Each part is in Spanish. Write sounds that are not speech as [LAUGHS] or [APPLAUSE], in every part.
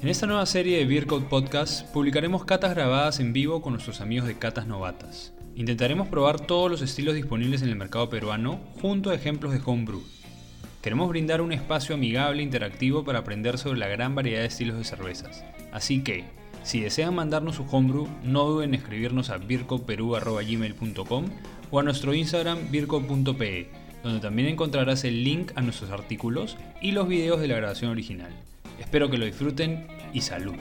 En esta nueva serie de Beercode Podcast publicaremos catas grabadas en vivo con nuestros amigos de Catas Novatas. Intentaremos probar todos los estilos disponibles en el mercado peruano junto a ejemplos de homebrew. Queremos brindar un espacio amigable e interactivo para aprender sobre la gran variedad de estilos de cervezas. Así que, si desean mandarnos su homebrew, no duden en escribirnos a bircoperu.gmail.com o a nuestro Instagram birco.pe, donde también encontrarás el link a nuestros artículos y los videos de la grabación original. Espero que lo disfruten y salud.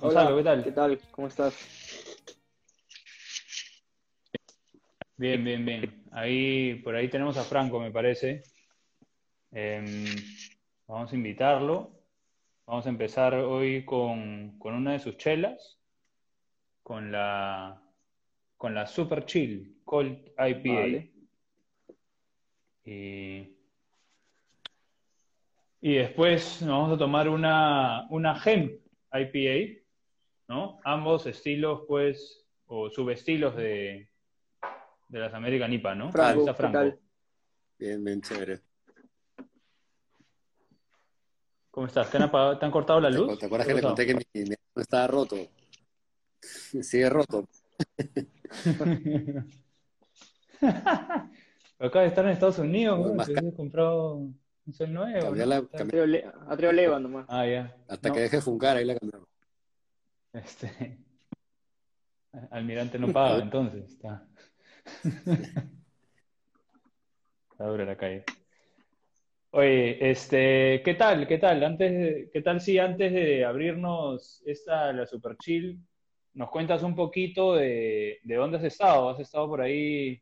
Hola, ¿qué tal? ¿Qué tal? ¿Cómo estás? Bien, bien, bien. Ahí, por ahí tenemos a Franco, me parece. Em, vamos a invitarlo. Vamos a empezar hoy con, con una de sus chelas, con la, con la Super Chill Cold IPA. Vale. Y, y después nos vamos a tomar una, una Hemp IPA, ¿no? Ambos estilos, pues, o subestilos de, de las American IPA, ¿no? Franco. Bien, bien chévere. ¿Cómo estás? ¿Te han, apagado- te han cortado la ¿Te, luz? te acuerdas ¿Qué que le conté que mi, mi estaba roto? [LAUGHS] Sigue roto. [LAUGHS] Acá de estar en Estados Unidos, ¿no? más comprado un cel nuevo, Cambié ¿no? la- cambié- Leva nomás. Ah, ya. Hasta No, que deje de funcar, ahí la cambiamos. Este... [LAUGHS] Almirante no paga, entonces. Está... Está dura la calle. Oye, este, ¿qué tal? ¿Qué tal? Antes de- ¿qué tal si antes de abrirnos esta, la Super Chill, nos cuentas un poquito de, de dónde has estado? ¿Has estado por ahí,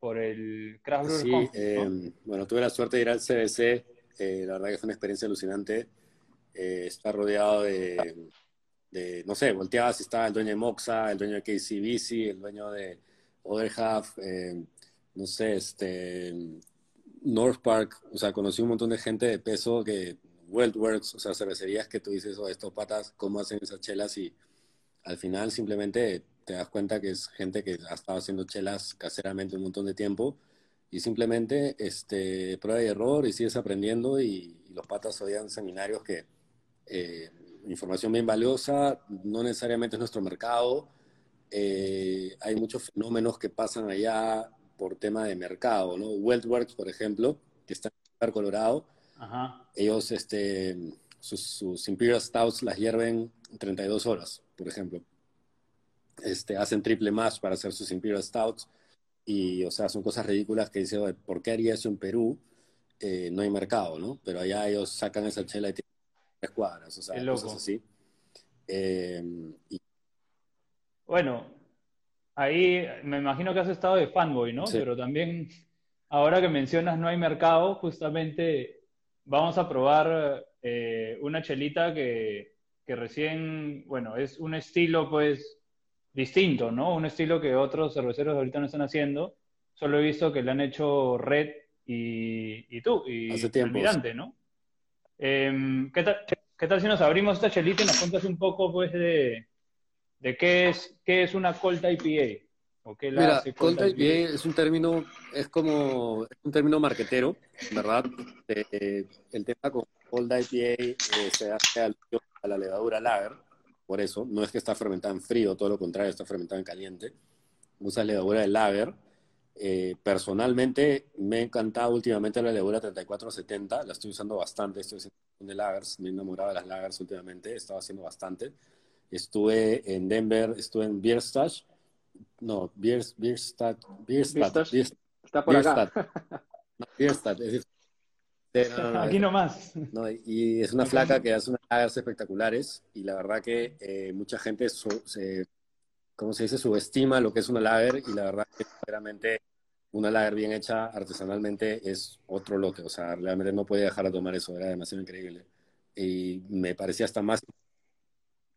por el Craft Brewer Sí, Conference, eh, ¿no? bueno, tuve la suerte de ir al CBC. eh, la verdad que fue una experiencia alucinante. Eh, estar rodeado de, de, no sé, volteabas estaba el dueño de Moxa, el dueño de KCBC, el dueño de Other Half, eh, no sé, este, North Park. O sea, conocí un montón de gente de peso que, Works, o sea, cervecerías que tú dices, oh, estos patas, ¿cómo hacen esas chelas? Y al final simplemente te das cuenta que es gente que ha estado haciendo chelas caseramente un montón de tiempo y simplemente este, prueba y error y sigues aprendiendo y, y los patas oían seminarios que eh, información bien valiosa, no necesariamente es nuestro mercado, eh, hay muchos fenómenos que pasan allá por tema de mercado, ¿no? Weltworks, por ejemplo, que está en Colorado, Ajá. ellos este, sus, sus Imperial Stouts las hierven 32 horas, por ejemplo. Este, hacen triple mash para hacer sus Imperial Stouts y, o sea, son cosas ridículas que dicen, "Oye, ¿por qué haría eso en Perú? Eh, no hay mercado, ¿no? Pero allá ellos sacan esa chela y tienen tres cuadras, o sea, cosas así. Eh, y Bueno, ahí me imagino que has estado de fanboy, ¿no? Sí. Pero también, ahora que mencionas no hay mercado, justamente vamos a probar eh, una chelita que, que recién, bueno, es un estilo pues distinto, ¿no? Un estilo que otros cerveceros ahorita no están haciendo. Solo he visto que le han hecho Red y, y tú, y Hace tiempo, ¿no? Em, ¿qué tal, qué tal si nos abrimos esta chelita y nos cuentas un poco pues de de qué es, qué es una Cold IPA. ¿O qué la Mira, hace IPA es un término, es como, es un término marquetero, ¿verdad? Eh, el tema con Cold IPA eh, se hace alusión la levadura lager, por eso, no es que está fermentada en frío, todo lo contrario, está fermentada en caliente. Usa levadura de lager. Eh, personalmente me ha encantado últimamente la levadura 3470, la estoy usando bastante, estoy haciendo de lagers, me he enamorado de las lagers últimamente, he estado haciendo bastante. Estuve en Denver, estuve en Bierstadt, no, Biers, Bierstadt, Bierstadt, Bierstadt. Bierstadt, Está por acá. Bierstadt, [LAUGHS] es no, Aquí nomás. no, y es una flaca que hace unas lagers espectaculares y la verdad que eh, mucha gente su- se, ¿cómo se dice? subestima lo que es una lager y la verdad que sinceramente una lager bien hecha artesanalmente es otro lote, o sea, realmente no podía dejar de tomar eso, era demasiado increíble. Y me parecía hasta más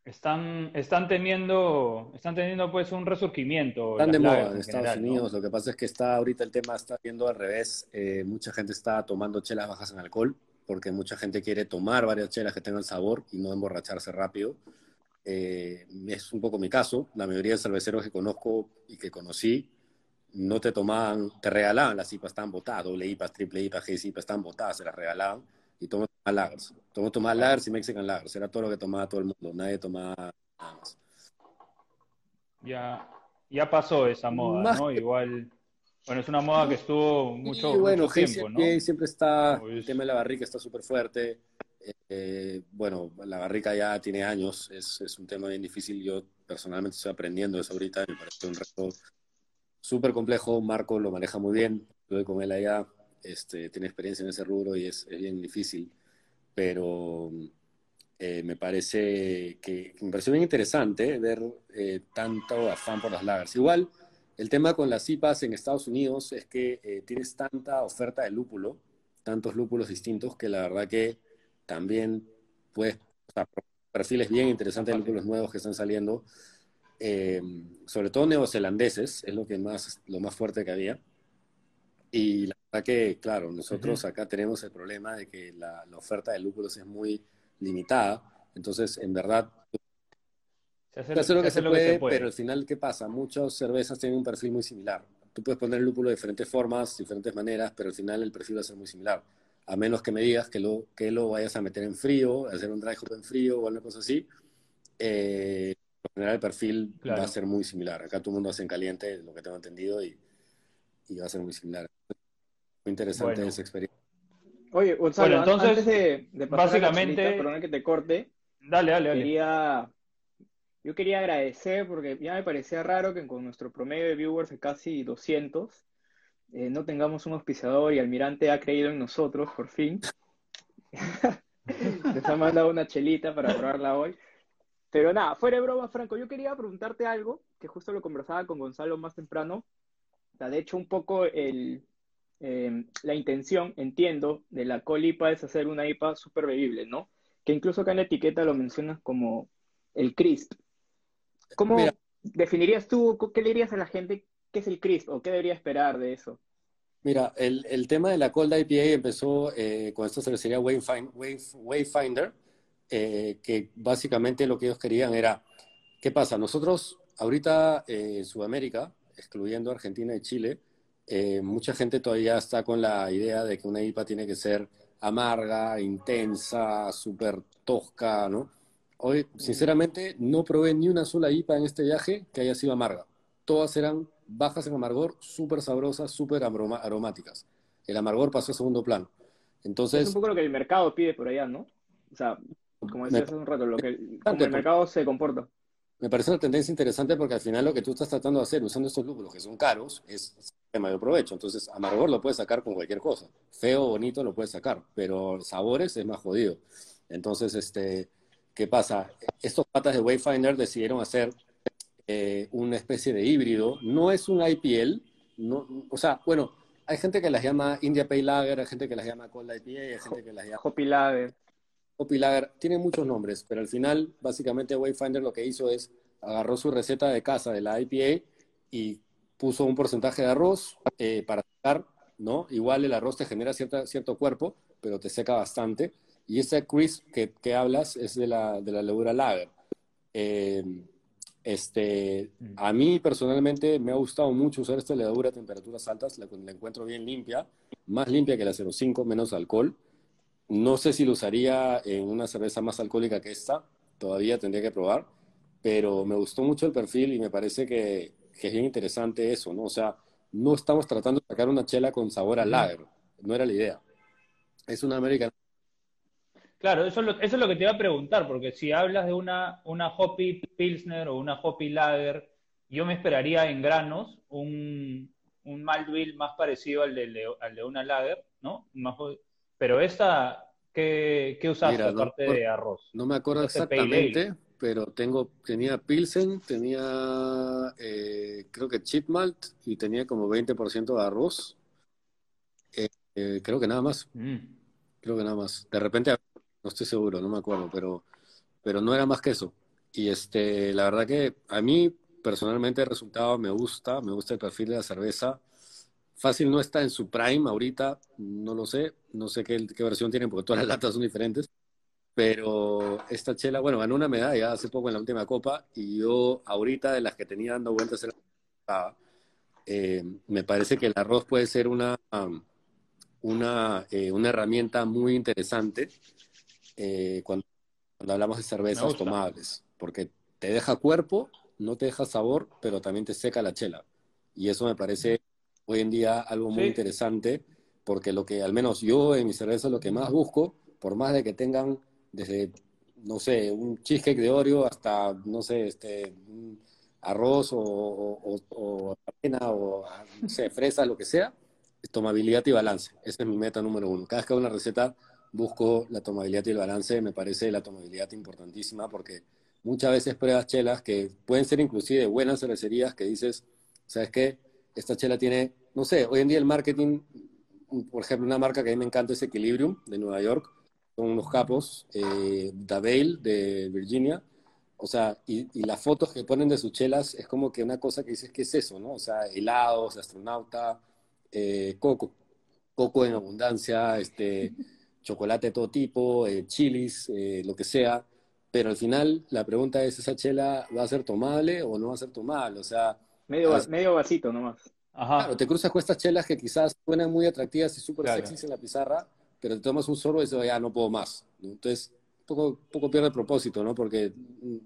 Están, están teniendo, están teniendo pues un resurgimiento. Están de moda en en Estados general, ¿no? Unidos. Lo que pasa es que está ahorita el tema está viendo al revés. Eh, mucha gente está tomando chelas bajas en alcohol porque mucha gente quiere tomar varias chelas que tengan sabor y no emborracharse rápido. eh, es un poco mi caso. La mayoría de cerveceros que conozco y que conocí no te tomaban, te regalaban las IPAs, estaban botadas, doble IPAs, triple IPAs, G IPAs, estaban botadas, se las regalaban y todos tomaban lagers. Todos tomaban lagers y Mexican lagers, era todo lo que tomaba todo el mundo, nadie tomaba nada más. Ya, ya pasó esa moda, ¿no? Igual, bueno, es una moda que estuvo mucho, y bueno, mucho tiempo, ¿no? siempre está, el tema de la barrica está súper fuerte. Eh, bueno, la barrica ya tiene años, es, es, un tema bien difícil. Yo personalmente estoy aprendiendo eso ahorita, me parece un reto súper complejo. Marco lo maneja muy bien, estuve con él allá, este, tiene experiencia en ese rubro y es, es bien difícil. Pero eh, me parece que me pareció bien interesante ver eh, tanto afán por las lagers. Igual, el tema con las IPAs en Estados Unidos es que eh, tienes tanta oferta de lúpulo, tantos lúpulos distintos, que la verdad que también puedes, o sea, perfiles bien interesantes de lúpulos nuevos que están saliendo, sobre todo neozelandeses, es lo, que más, lo más fuerte que había. Y la que, claro, nosotros acá tenemos el problema de que la, la oferta de lúpulos es muy limitada. Entonces, en verdad, se hace, lo, que se, puede, pero al final, ¿qué pasa? Muchas cervezas tienen un perfil muy similar. Tú puedes poner el lúpulo de diferentes formas, diferentes maneras, pero al final el perfil va a ser muy similar. A menos que me digas que lo, que lo vayas a meter en frío, hacer un dry hop en frío o alguna cosa así. Eh, en general el perfil va a ser muy similar. Acá todo el mundo hace en caliente, lo que tengo entendido, y, y va a ser muy similar. Muy interesante esa experiencia. Oye, Gonzalo, entonces, antes de, de pasar básicamente, perdona que te corte. Dale, dale, dale. Quería, yo quería agradecer porque ya me parecía raro que con nuestro promedio de viewers de casi 200 eh, no tengamos un auspiciador y Almirante ha creído en nosotros, por fin. [LAUGHS] Les ha mandado una chelita para probarla hoy. Pero nada, fuera de broma, Franco, yo quería preguntarte algo, que justo lo conversaba con Gonzalo más temprano. De hecho, un poco el, Em, la intención, entiendo, de la colipa es hacer una IPA súper bebible, ¿no? Que incluso acá en la etiqueta lo mencionas como el crisp. ¿Cómo definirías tú, qué le dirías a la gente qué es el crisp o qué debería esperar de eso? Mira, el, el tema de la cold IPA empezó eh, con esta cervecería Wayfinder, eh, que básicamente lo que ellos querían era, ¿qué pasa? Nosotros ahorita eh, en Sudamérica, excluyendo Argentina y Chile, eh, mucha gente todavía está con la idea de que una IPA tiene que ser amarga, intensa, súper tosca, ¿no? Hoy, sinceramente, no probé ni una sola IPA en este viaje que haya sido amarga. Todas eran bajas en amargor, súper sabrosas, súper aromáticas. El amargor pasó a segundo plano. Entonces, es un poco lo que el mercado pide por allá, ¿no? O sea, como decías hace un rato, lo que, como el mercado se comporta me parece una tendencia interesante porque al final lo que tú estás tratando de hacer usando estos lúpulos que son caros es de mayor provecho. Entonces, amargor lo puedes sacar con cualquier cosa. Feo, bonito lo puedes sacar, pero sabores es más jodido. Entonces, este, ¿qué pasa? Estos patas de Wayfinder decidieron hacer eh, una especie de híbrido. No es un IPL, no, o sea, bueno, hay gente que las llama India Pale Lager, hay gente que las llama Cold IPA, hay gente que las llama Hoppy Lager. Lager, tiene muchos nombres, pero al final, básicamente, Wayfinder lo que hizo es agarró su receta de casa de la IPA y puso un porcentaje de arroz eh, para secar, ¿no? Igual el arroz te genera cierta, cierto cuerpo, pero te seca bastante. Y ese crisp que, que hablas es de la, de la levura lager. Eh, este, mm. a mí personalmente me ha gustado mucho usar esta levadura a temperaturas altas, la, la encuentro bien limpia, más limpia que la 05, menos alcohol. No sé si lo usaría en una cerveza más alcohólica que esta, todavía tendría que probar, pero me gustó mucho el perfil y me parece que, es bien interesante eso, ¿no? O sea, no estamos tratando de sacar una chela con sabor a lager, no era la idea. Es una American. Claro, eso es, lo, eso es lo que te iba a preguntar, porque si hablas de una, una Hoppy Pilsner o una Hoppy Lager, yo me esperaría en granos un, un malt bill más parecido al de, al de una Lager, ¿no? Más, pero esta, ¿qué, qué usaste aparte de arroz? No me acuerdo exactamente, pero tengo, tenía Pilsen, tenía eh, creo que chip malt y tenía como 20% de arroz. Eh, eh, creo que nada más. Mm. Creo que nada más. De repente, no estoy seguro, no me acuerdo, pero, pero no era más que eso. Y este, la verdad que a mí personalmente el resultado me gusta, me gusta el perfil de la cerveza. Fácil no está en su prime ahorita, no lo sé, no sé qué, versión tienen porque todas las latas son diferentes, Pero esta chela, bueno, ganó una medalla hace poco en la última copa y yo ahorita de las que tenía dando vueltas eh, me parece que el arroz puede ser una, una, eh, una herramienta muy interesante eh, cuando, cuando, hablamos de cervezas tomables, porque te deja cuerpo, no te deja sabor, pero también te seca la chela. Y eso me parece hoy en día algo muy interesante, porque lo que al menos yo en mi cerveza lo que más busco, por más de que tengan desde, no sé, un cheesecake de Oreo hasta, no sé, este, arroz o, o, o, avena o, no sé, fresa, lo que sea, tomabilidad y balance. Esa es mi meta número uno. Cada vez que hago una receta busco la tomabilidad y el balance. Me parece la tomabilidad importantísima porque muchas veces pruebas chelas que pueden ser inclusive buenas cervecerías que dices, ¿sabes qué? Esta chela tiene, no sé, hoy en día el marketing, por ejemplo, una marca que a mí me encanta es Equilibrium de Nueva York, son unos capos, eh, Davale de Virginia, o sea, y, las fotos que ponen de sus chelas es como que una cosa que dices, ¿qué es eso, no? O sea, helados, astronauta, eh, coco, coco en abundancia, este, [LAUGHS] chocolate de todo tipo, eh, chilis, eh, lo que sea, pero al final la pregunta es, ¿esa chela va a ser tomable o no va a ser tomable? O sea... Medio, medio vasito nomás. Ajá. Claro, te cruzas con estas chelas que quizás suenan muy atractivas y súper sexys en la pizarra, pero te tomas un sorbo y dices, ya no puedo más. Entonces, poco, poco pierde el propósito, ¿no? Porque,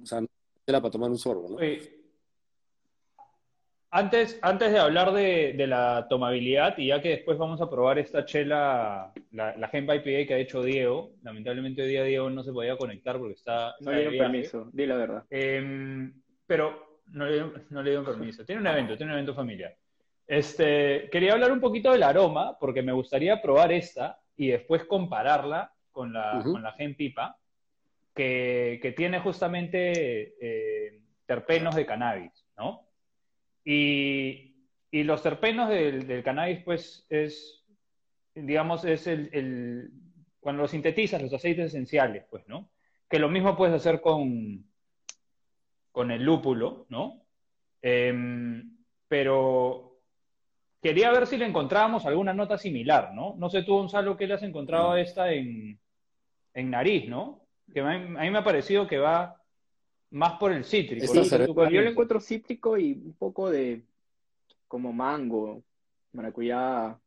o sea, no chela para tomar un sorbo, ¿no? Antes, antes de hablar de, la tomabilidad, y ya que después vamos a probar esta chela, la, la Hemp IPA que ha hecho Diego, lamentablemente hoy día Diego no se podía conectar porque está... No le dieron permiso, di la verdad. Em, pero no le, no le dieron permiso. Tiene un evento, tiene un evento familiar. Este, quería hablar un poquito del aroma, porque me gustaría probar esta y después compararla con la, con la Hemp IPA, que, que tiene justamente eh, terpenos de cannabis, ¿no? Y, y los terpenos del, del, cannabis, pues, es, digamos, es el, el, cuando los sintetizas, los aceites esenciales, pues, ¿no? Que lo mismo puedes hacer con, con el lúpulo, ¿no? Eh, pero quería ver si le encontrábamos alguna nota similar, ¿no? No sé tú, Gonzalo, qué le has encontrado a esta en, en nariz, ¿no? Que a mí, a mí me ha parecido que va más por el cítrico. yo le encuentro cítrico y un poco de como mango, maracuyá.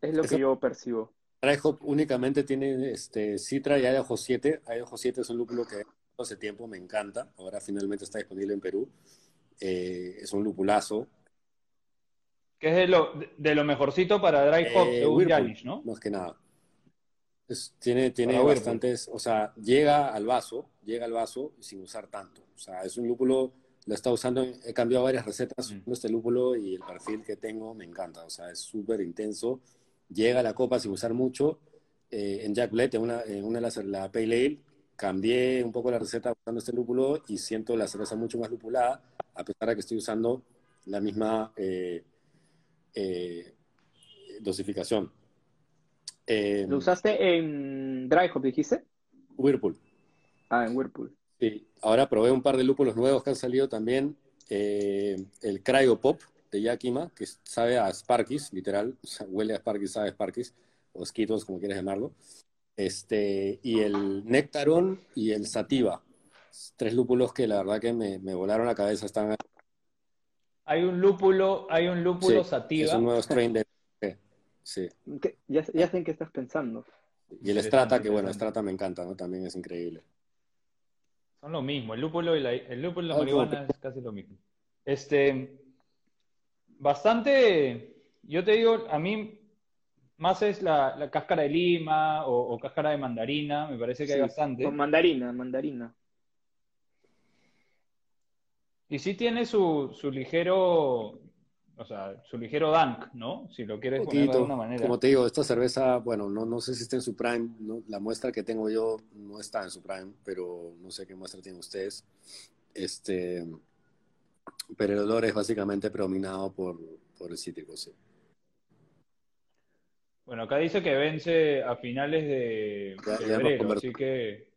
Es lo que yo percibo. Hop únicamente tiene este, Citra y Idaho 7. Idaho 7 es un lúpulo que hace tiempo me encanta. Ahora finalmente está disponible en Perú. Eh, es un lupulazo. Que es de lo, de lo mejorcito para Dry Hop, eh, según Janish, ¿no? Más que nada tiene tiene bastantes, o sea, llega al vaso, llega al vaso sin usar tanto. O sea, es un lúpulo, lo he estado usando, he cambiado varias recetas mm. este lúpulo y el perfil que tengo me encanta. O sea, es súper intenso. Llega a la copa sin usar mucho. Eh, en Jack Bled, en una, en una de las, la Pale Ale, cambié un poco la receta usando este lúpulo y siento la cerveza mucho más lupulada, a pesar de que estoy usando la misma eh, eh, dosificación. Eh, ¿Lo usaste en Dry Hop, dijiste? Whirlpool. Ah, en Whirlpool. Sí, ahora probé un par de lúpulos nuevos que han salido también. Eh, el Cryo Pop de Yakima, que sabe a Sparkis, literal, huele a Sparkis, sabe a Sparkis, o Skittles, como quieres llamarlo. Este, y el Nectaron y el Sativa. Tres lúpulos que la verdad que me, me volaron la cabeza. Están... Hay un lúpulo, hay un lúpulo Sativa. Es un nuevo strain de Sí. Ya, ya sé en qué estás pensando. Y el Strata, que bueno, Strata me encanta, ¿no? También es increíble. Son lo mismo, el lúpulo y la, el lúpulo y la marihuana es casi lo mismo. Este, bastante, yo te digo, a mí más es la, cáscara de lima o, cáscara de mandarina, me parece que hay bastante. Con mandarina, mandarina. Y sí tiene su, su ligero o sea, su ligero dunk, ¿no? Si lo quieres poner de alguna manera. Como te digo, esta cerveza, bueno, no, no sé si está en su prime, ¿no? la muestra que tengo yo no está en su prime, pero no sé qué muestra tienen ustedes. Este, pero el olor es básicamente predominado por, por el cítrico, sí. Bueno, acá dice que vence a finales de febrero, así que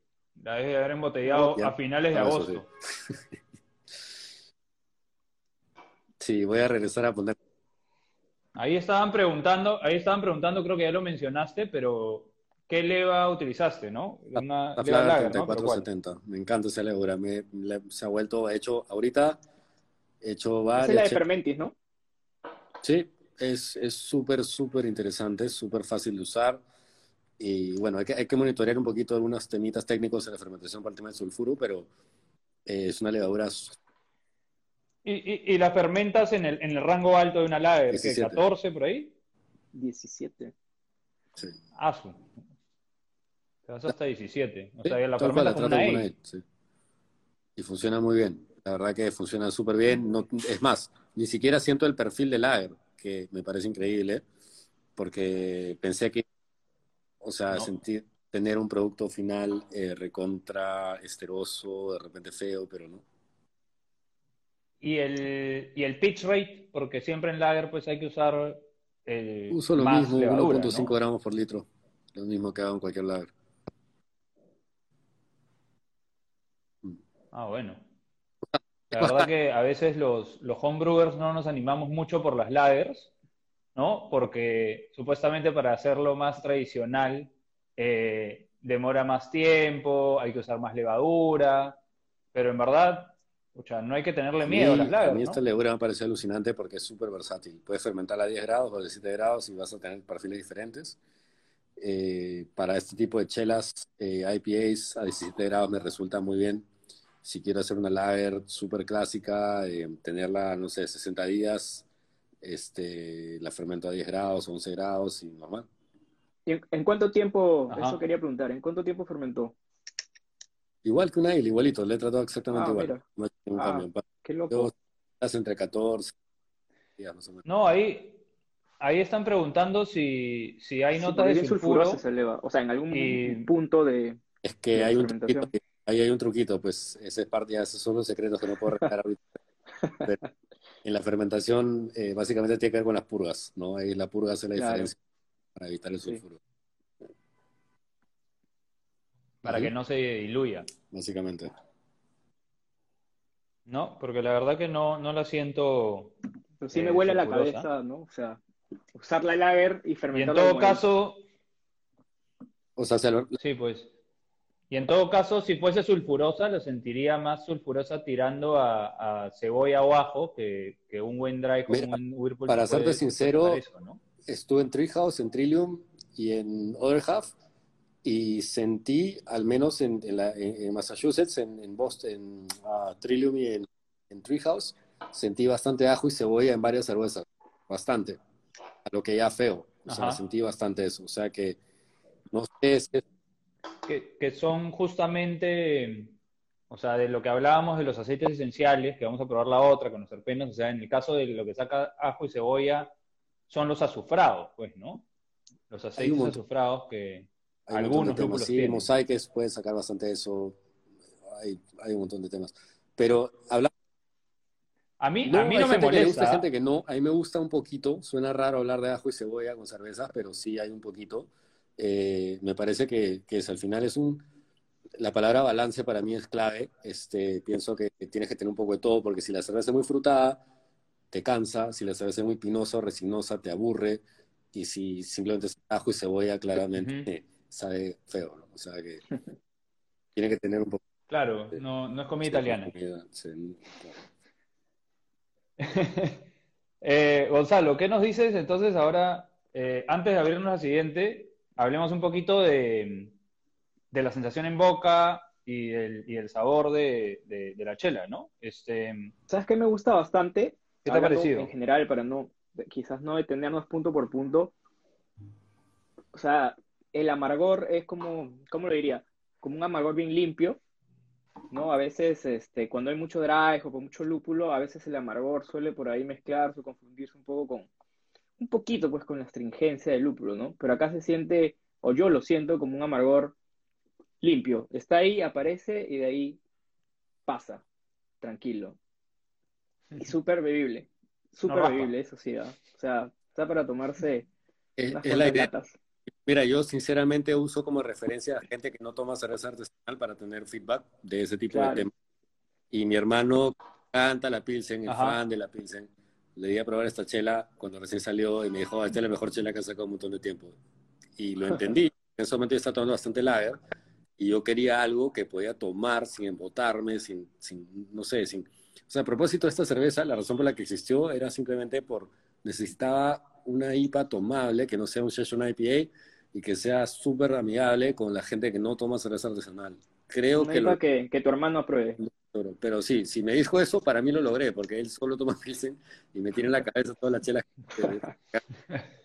la debe haber embotellado a finales de agosto. Sí, [LAUGHS] voy a regresar a poner. Ahí estaban preguntando, ahí estaban preguntando, creo que ya lo mencionaste, pero ¿qué leva utilizaste, no? Una la leva lager, 3470. Me encanta esa levadura. Me, se ha vuelto, hecho, ahorita, hecho varias. Es la de Fermentis, ¿no? Sí, es súper, súper interesante, súper fácil de usar. Y bueno, hay que, hay que monitorear un poquito algunos temitas técnicos en la fermentación para el tema del sulfuro, pero eh, es una levadura. ¿Y, y, la fermentas en el, en el rango alto de una lager? ¿qué, ¿14 por ahí? 17. Sí. Ah, su. Te vas hasta 17. O sea, la una e. sí. Y funciona muy bien. La verdad que funciona súper bien. No, es más, ni siquiera siento el perfil de lager, que me parece increíble, porque pensé que o sea, sentir, tener un producto final eh, recontra esteroso, de repente feo, pero no. ¿Y el, ¿Y el pitch rate? Porque siempre en lager pues hay que usar el Uso lo mismo, 1.5 gramos por litro. Lo mismo que hago en cualquier lager. Ah, bueno. La [LAUGHS] verdad que a veces los, los homebrewers no nos animamos mucho por las lagers, ¿no? Porque supuestamente para hacerlo más tradicional eh, demora más tiempo, hay que usar más levadura, pero en verdad, no hay que tenerle miedo a las lagers. A mí esta levadura me parece alucinante porque es súper versátil. Puedes fermentar a 10 grados o a 17 grados y vas a tener perfiles diferentes. Eh, para este tipo de chelas, eh, IPAs a 17 grados me resulta muy bien. Si quiero hacer una lager súper clásica, tenerla, no sé, 60 días, este, la fermento a 10 grados, 11 grados y normal. ¿En, cuánto tiempo, eso quería preguntar, ¿en cuánto tiempo fermentó? Igual que una isla, igualito, le he tratado exactamente ah, igual. No hay ah, cambio. Qué loco. entre 14 No, ahí, ahí están preguntando si, si hay notas de sulfuro. Se eleva. O sea, en algún punto de. Es que hay un truquito, ahí hay un truquito, pues ese es parte, ya esos son los secretos que no puedo revelar ahorita. [LAUGHS] en la fermentación, eh, básicamente tiene que ver con las purgas, ¿no? Ahí la purga hace la diferencia para evitar el sulfuro. Para que no se diluya. Básicamente. No, porque la verdad que no, no la siento. Pero sí me huele la cabeza, ¿no? O sea, usar la lager y fermentarla. Y en todo caso. O sea, Sí, pues. Y en todo caso, si fuese sulfurosa, lo sentiría más sulfurosa tirando a, cebolla o ajo que, un buen dry como un Whirlpool. Para serte sincero, estuve en Treehouse, en Trillium y en Other Half y sentí, al menos en, Massachusetts, en, Boston, en ah, Trillium y en, Treehouse, sentí bastante ajo y cebolla en varias cervezas, bastante, a lo que ya feo, o sea, sentí bastante eso, o sea que no sé si que, que, son justamente, o sea, de lo que hablábamos de los aceites esenciales, que vamos a probar la otra con los terpenos, o sea, en el caso de lo que saca ajo y cebolla, son los azufrados, pues, ¿no? Los aceites azufrados que algunos lúpulos sí, mosaicos pueden sacar bastante de eso. Hay, hay, un montón de temas. Pero habla a mí no, a mí no me molesta. Hay gente que no, a mí me gusta un poquito. Suena raro hablar de ajo y cebolla con cerveza, pero sí hay un poquito. Eh, me parece que, que es, al final es un... La palabra balance para mí es clave. Este, pienso que tienes que tener un poco de todo, porque si la cerveza es muy frutada, te cansa, si la cerveza es muy pinosa o resinosa, te aburre, y si simplemente es ajo y cebolla, claramente sabe feo, ¿no? O sea que [LAUGHS] tiene que tener un poco... Claro, no, no es comida italiana. [LAUGHS] Eh, Gonzalo, ¿qué nos dices entonces ahora, eh, antes de abrirnos al siguiente, hablemos un poquito de, de la sensación en boca y el, y el sabor de, de, la chela, ¿no? Este, ¿Sabes qué me gusta bastante? ¿Qué te ha parecido? En general, para no, quizás no detenernos punto por punto. O sea, el amargor es como, ¿cómo lo diría? Como un amargor bien limpio, ¿no? A veces, este, cuando hay mucho dry o con mucho lúpulo, a veces el amargor suele por ahí mezclarse o confundirse un poco con, un poquito pues con la astringencia del lúpulo, ¿no? Pero acá se siente, o yo lo siento como un amargor limpio. Está ahí, aparece y de ahí pasa, tranquilo. Y súper bebible. Súper bebible, eso sí. ¿ah? O sea, está para tomarse es, la idea. Mira, yo sinceramente uso como referencia a gente que no toma cerveza artesanal para tener feedback de ese tipo de temas. Y mi hermano canta la Pilsen, es fan de la Pilsen. Le di a probar esta chela cuando recién salió y me dijo, esta es la mejor chela que ha sacado un montón de tiempo. Y lo [LAUGHS] entendí. en ese momento yo estaba tomando bastante lager y yo quería algo que podía tomar sin embotarme, sin, sin, no sé, sin... O sea, a propósito de esta cerveza, la razón por la que existió era simplemente por necesitaba una IPA tomable, que no sea un session IPA y que sea súper amigable con la gente que no toma cerveza artesanal. Creo que, lo, que, que tu hermano apruebe. logro. pero sí, si me dijo eso, para mí lo logré, porque él solo toma [LAUGHS] Pilsen y me tiene en la cabeza todas las chelas. que- [LAUGHS]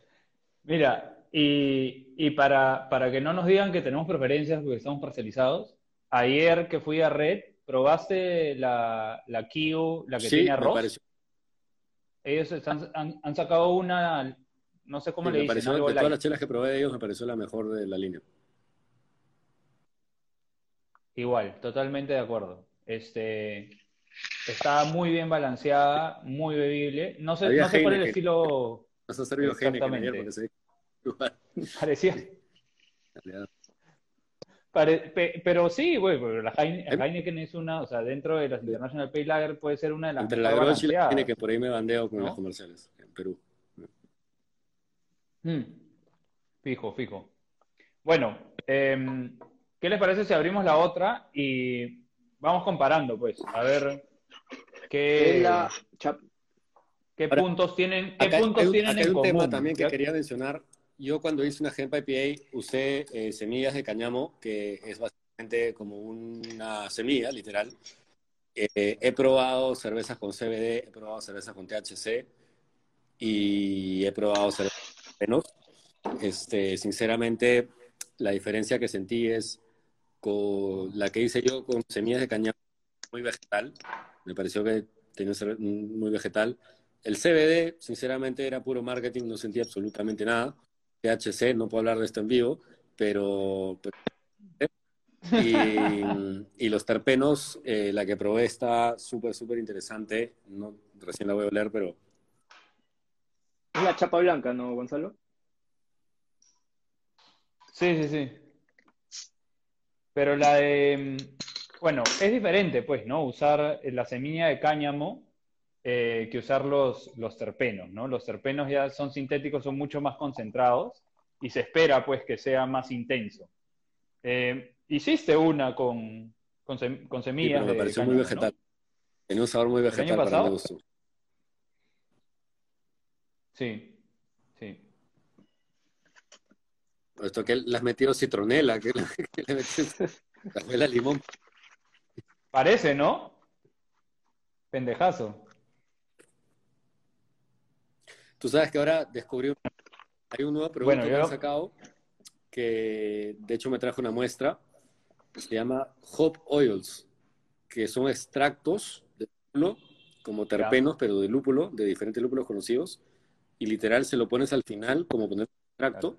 Mira, y, y para, para que no nos digan que tenemos preferencias porque estamos parcializados, ayer que fui a Red, ¿probaste la, la Kio, la que Sí, tiene me arroz? pareció, Ellos están- han, han sacado una, no sé cómo sí, le dicen, pareció- algo de todas las chelas que probé de ellos, me pareció la mejor de la línea. Igual, totalmente de acuerdo. Este, está muy bien balanceada, muy bebible. No sé, Había no sé cuál es el estilo, Vas a servir Heineken Exactamente. porque se [LAUGHS] parecía, pare- pe- pero sí, güey, la Heine- ¿Eh? Heineken es una, o sea, dentro de las International Pale Lager puede ser una de las Entre la mejor Grolsch y la. Heineken, por ahí me bandeo con ¿no? los comerciales en Perú. Mm, Fijo, fijo. Bueno, em, ¿qué les parece si abrimos la otra y vamos comparando, pues, a ver qué, Es la chap- qué Ahora, puntos tienen, qué Acá, puntos hay un, tienen acá hay en un tema también que quería mencionar. Yo cuando hice una Gempa IPA usé eh, semillas de cañamo, que es básicamente como una semilla, literal. Eh, he probado cervezas con CBD, he probado cervezas con THC y he probado cervezas menos. Este, sinceramente, la diferencia que sentí es con la que hice yo con semillas de cañamo, muy vegetal. Me pareció que tenía un muy vegetal. El CBD, sinceramente, era puro marketing, no sentía absolutamente nada. THC, no puedo hablar de esto en vivo, pero- y, y los terpenos, eh, la que probé está súper, súper interesante. No, recién la voy a oler, pero es la chapa blanca, ¿no, Gonzalo? Sí, sí, sí. Pero la de, bueno, es diferente, pues, ¿no? Usar la semilla de cáñamo eh, que usar los, los terpenos, ¿no? Los terpenos ya son sintéticos, son mucho más concentrados y se espera, pues, que sea más intenso. Eh, hiciste una con, con, sem- con sí, semillas pero me de pareció muy cáñamo, ¿no? vegetal. Tenía un sabor muy vegetal para pasado? mi gusto. Sí, sí. Esto que le has metido citronela, que, le- [LAUGHS] que le de limón. Parece, ¿no? Pendejazo. Tú sabes que ahora descubrí, un- hay un nuevo producto Bueno, que han sacado que de hecho me trajo una muestra, se llama Hop Oils, que son extractos de lúpulo, como terpenos, pero de lúpulo, de diferentes lúpulos conocidos, y literal se lo pones al final como poner un extracto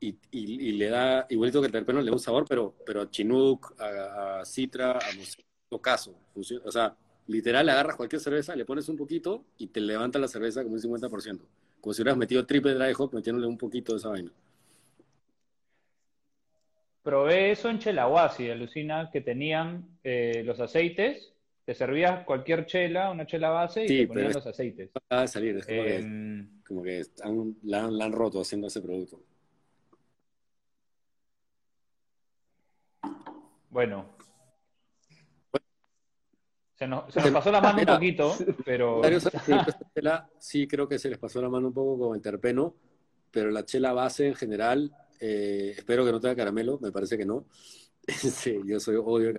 y, y- y le da, igualito que el terpeno, le da un sabor, pero, pero a chinook, a, a citra, a no caso. O sea, literal agarras cualquier cerveza, le pones un poquito y te levanta la cerveza como un 50%. Como si hubieras metido triple dry hop metiéndole un poquito de esa vaina. Probé eso en Chelahuasi, alucina, que tenían eh, los aceites, te servías cualquier chela, una chela base y Sí, te ponían pero los aceites. Acaba de salir, es como que, Em, como que han- la, han, la han roto haciendo ese producto. bueno. Se nos, se nos pasó la mano un poquito, pero [LAUGHS] [LAUGHS] sí creo que se les pasó la mano un poco con el terpeno, pero la chela base en general, eh, espero que no tenga caramelo, me parece que no. Sí, [LAUGHS] yo soy odio.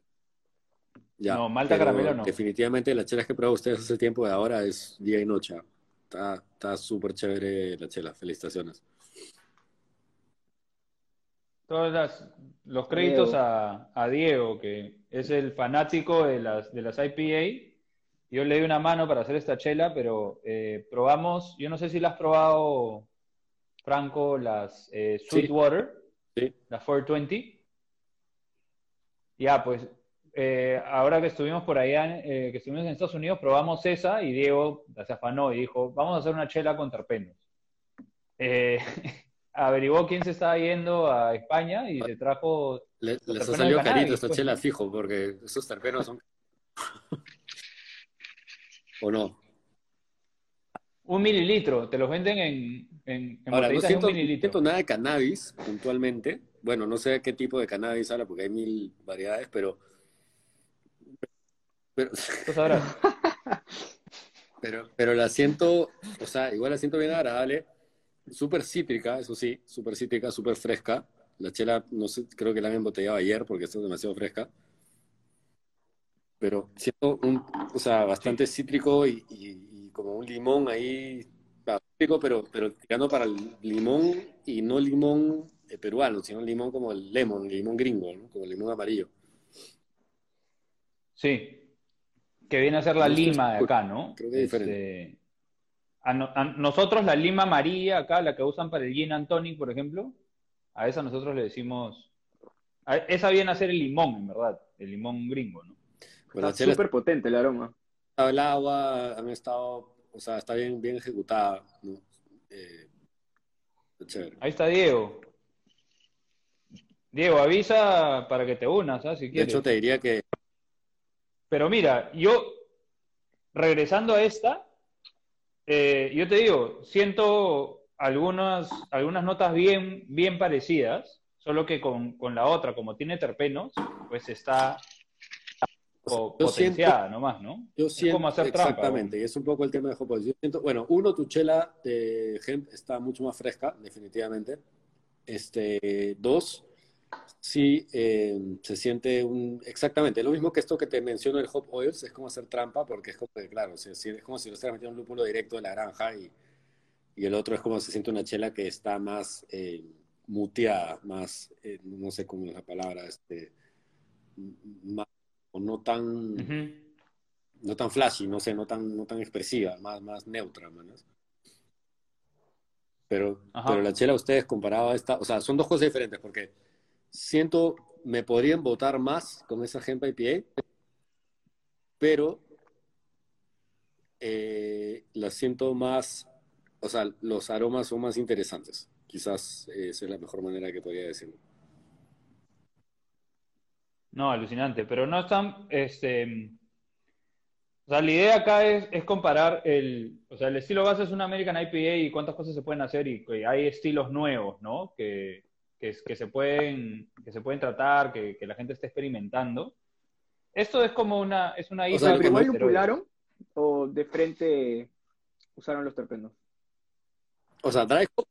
Ya, No, malta caramelo no. Definitivamente las chelas que he probado ustedes hace tiempo de ahora es día y noche. Está está súper chévere la chela, felicitaciones. todos las- los créditos a, a Diego, que es el fanático de las, de las IPA. Yo le di una mano para hacer esta chela, pero eh, probamos, yo no sé si la has probado, Franco, las eh, Sweetwater, Sí. la 420. Ya, pues eh, ahora que estuvimos por allá, eh, que estuvimos en Estados Unidos, probamos esa y Diego se afanó y dijo, vamos a hacer una chela con terpenos. Eh, [LAUGHS] averiguó quién se estaba yendo a España y se trajo Le- les ha salido carito esta pues, chela ¿no? fijo, porque esos terpenos son... [LAUGHS] ¿O no? un mililitro, te los venden en, en, en Ahora, no siento, de un no mililitro. siento nada de cannabis puntualmente, bueno, no sé qué tipo de cannabis habla porque hay mil variedades, pero... [LAUGHS] Pero, pero, pero la siento, o sea, igual la siento bien agradable, súper cítrica, eso sí, súper cítrica, súper fresca. La chela, no sé, creo que la han embotellado ayer porque está demasiado fresca. Pero siento un, o sea, bastante cítrico y, y, como un limón ahí, pero, pero tirando para el limón y no limón eh, peruano, sino limón como el lemon, el limón gringo, ¿no? como el limón amarillo. Sí, que viene a ser la lima de acá, ¿no? Creo que es diferente. Este, a, nosotros la lima amarilla acá, la que usan para el gin and tonic, por ejemplo, a esa nosotros le decimos, esa viene a ser el limón, en verdad, el limón gringo, ¿no? está súper potente el aroma. El agua ha estado, o sea, está bien, bien ejecutada, ¿no? Eh, Ahí está Diego. Diego, avisa para que te unas, ¿sabes? ¿ah? Si quieres. De hecho, te diría que... Pero mira, yo, regresando a esta, eh, yo te digo, siento algunas, algunas notas bien, bien parecidas, solo que con, con la otra, como tiene terpenos, pues está potenciada nomás, ¿no? Yo siento, como hacer exactamente, y es un poco el tema de Hopos. Yo siento, bueno, uno, tu chela de hemp está mucho más fresca, definitivamente. Este, dos, sí eh, se siente un, exactamente lo mismo que esto que te menciono el hop oils, es como hacer trampa, porque es como, claro, es como si lo estuvieras metiendo un lúpulo directo de la granja y, y, el otro es como se siente una chela que está más eh, muteada, más, eh, no sé cómo es la palabra, este, más, o no tan, no tan flashy, no sé, no tan, no tan expresiva, más, más neutra, Pero, pero la chela ustedes comparado a esta, o sea, son dos cosas diferentes, porque siento, me podrían votar más con esa Hemp IPA, pero eh, la siento más, o sea, los aromas son más interesantes. Quizás eh, esa es la mejor manera que podría decirlo. No, alucinante, pero no están, este, o sea, la idea acá es, comparar el, o sea, el estilo base es una American IPA y cuántas cosas se pueden hacer y, y hay estilos nuevos, ¿no? Que, que, que, se, pueden, que se pueden tratar, que, que, la gente esté experimentando. Esto es como una, es una isla. O sea, ¿igual lupularon o de frente usaron los terpenos? O sea, dry hop,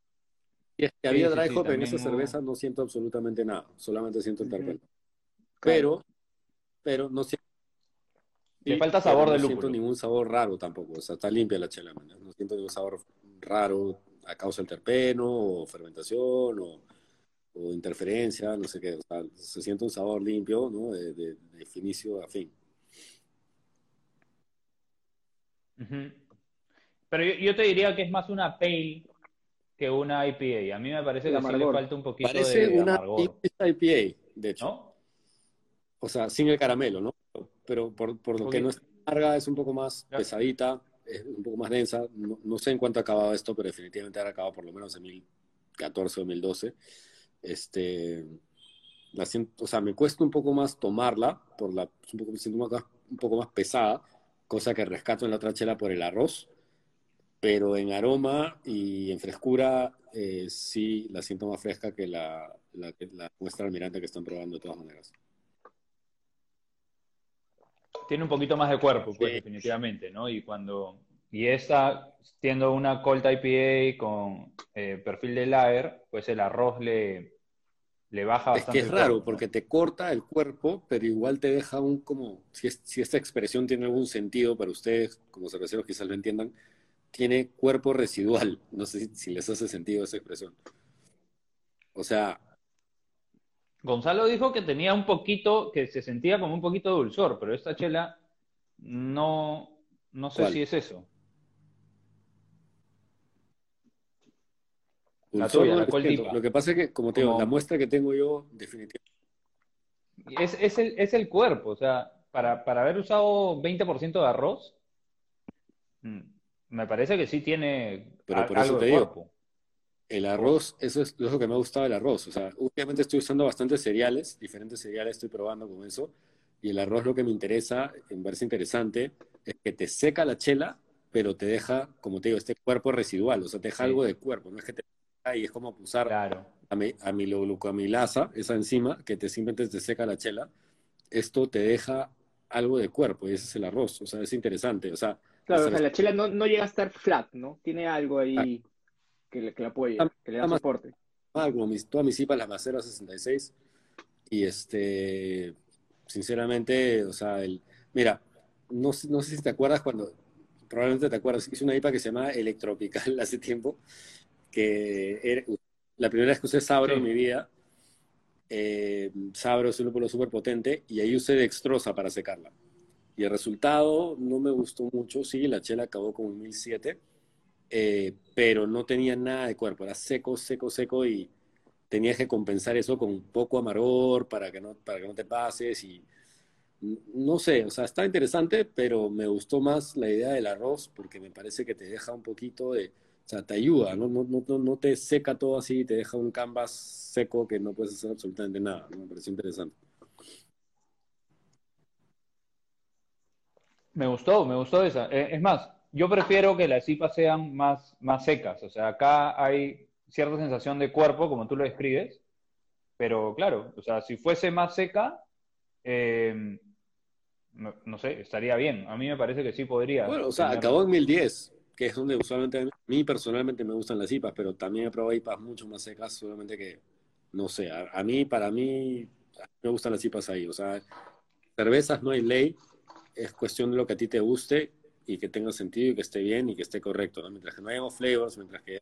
si es que había dry hop en esa cerveza, no siento absolutamente nada, solamente siento el terpeno. Pero, pero no siento. Le falta sabor de lúpulo. No siento ningún sabor raro tampoco, o sea, está limpia la chela, no siento ningún sabor raro a causa del terpeno o fermentación o o interferencia, no sé qué, o sea, se siente un sabor limpio, ¿no? De, de, inicio a fin. Pero yo, te diría que es más una pale que una IPA. A mí me parece que sí le falta un poquito parece de una amargor. IPA, de hecho. O sea, sin el caramelo, ¿no? Pero por, por lo que no es larga, es un poco más pesadita, es un poco más densa. No, no, sé en cuánto ha acabado esto, pero definitivamente ha acabado por lo menos en 2014 o 2012 este, la siento, o sea, me cuesta un poco más tomarla, por la, un poco, me siento un poco más pesada, cosa que rescato en la otra chela por el arroz, pero en aroma y en frescura eh, sí la siento más fresca que la, la, la muestra almirante que están probando de todas maneras. Tiene un poquito más de cuerpo, pues, definitivamente, ¿no? Y cuando y esta, siendo una Colt IPA con eh, perfil de lager, pues el arroz le, le baja bastante. Es que es raro, porque te corta el cuerpo, pero igual te deja un como, si, si esta expresión tiene algún sentido para ustedes, como cerveceros quizás lo entiendan, tiene cuerpo residual. No sé si, si les hace sentido esa expresión. O sea... Gonzalo dijo que tenía un poquito, que se sentía como un poquito de dulzor, pero esta chela no, no sé si es eso. Lo que pasa es que, como te digo, la muestra que tengo yo, definitivamente. Es, es, el, es el cuerpo, o sea, para, para haber usado 20% de arroz, mm, me parece que sí tiene Pero por eso te digo, el arroz, eso es lo que me ha gustado del arroz. O sea, últimamente estoy usando bastantes cereales, diferentes cereales estoy probando con eso. Y el arroz lo que me interesa, en verse interesante, es que te seca la chela, pero te deja, como te digo, este cuerpo residual. O sea, te deja algo de cuerpo. No es que te y es como usar amiloglucamilasa, esa enzima que te simplemente te seca la chela, esto te deja algo de cuerpo y ese es el arroz, o sea, es interesante, o sea... Claro, o sea, la chela no, no, llega a estar flat, ¿no? Tiene algo ahí que, le, que la apoya, que le da soporte. Ah, como mis, todas mis IPAs, las Macero 66, y este, sinceramente, o sea, el, mira, no, no sé si te acuerdas cuando, probablemente te acuerdas, hice una IPA que se llama Electropical [LAUGHS] hace tiempo, que era, la primera vez que usé Sabro en mi vida, eh, Sabro es un lúpulo súper potente, y ahí usé dextrosa para secarla. Y el resultado no me gustó mucho, sí, la chela acabó como en 1007, eh, pero no tenía nada de cuerpo, era seco, seco, seco, y tenías que compensar eso con un poco amargor para que no, para que no te pases, y no sé, o sea, está interesante, pero me gustó más la idea del arroz, porque me parece que te deja un poquito de o sea, te ayuda, ¿no? No, no, no te seca todo así, te deja un canvas seco que no puedes hacer absolutamente nada. Me pareció interesante. Me gustó, me gustó esa. Eh, es más, yo prefiero que las IPAs sean más, más secas. O sea, acá hay cierta sensación de cuerpo, como tú lo describes, pero claro, o sea, si fuese más seca, eh, no, sé, estaría bien. A mí me parece que sí podría. Bueno, o sea, acabó en 1010 que es donde usualmente mí personalmente me gustan las IPAs, pero también he probado IPAs mucho más secas, solamente que, no sé, a, mí, para mí, me gustan las IPAs ahí. O sea, cervezas no hay ley, es cuestión de lo que a ti te guste y que tenga sentido y que esté bien y que esté correcto. Mientras que no haya flavors, mientras que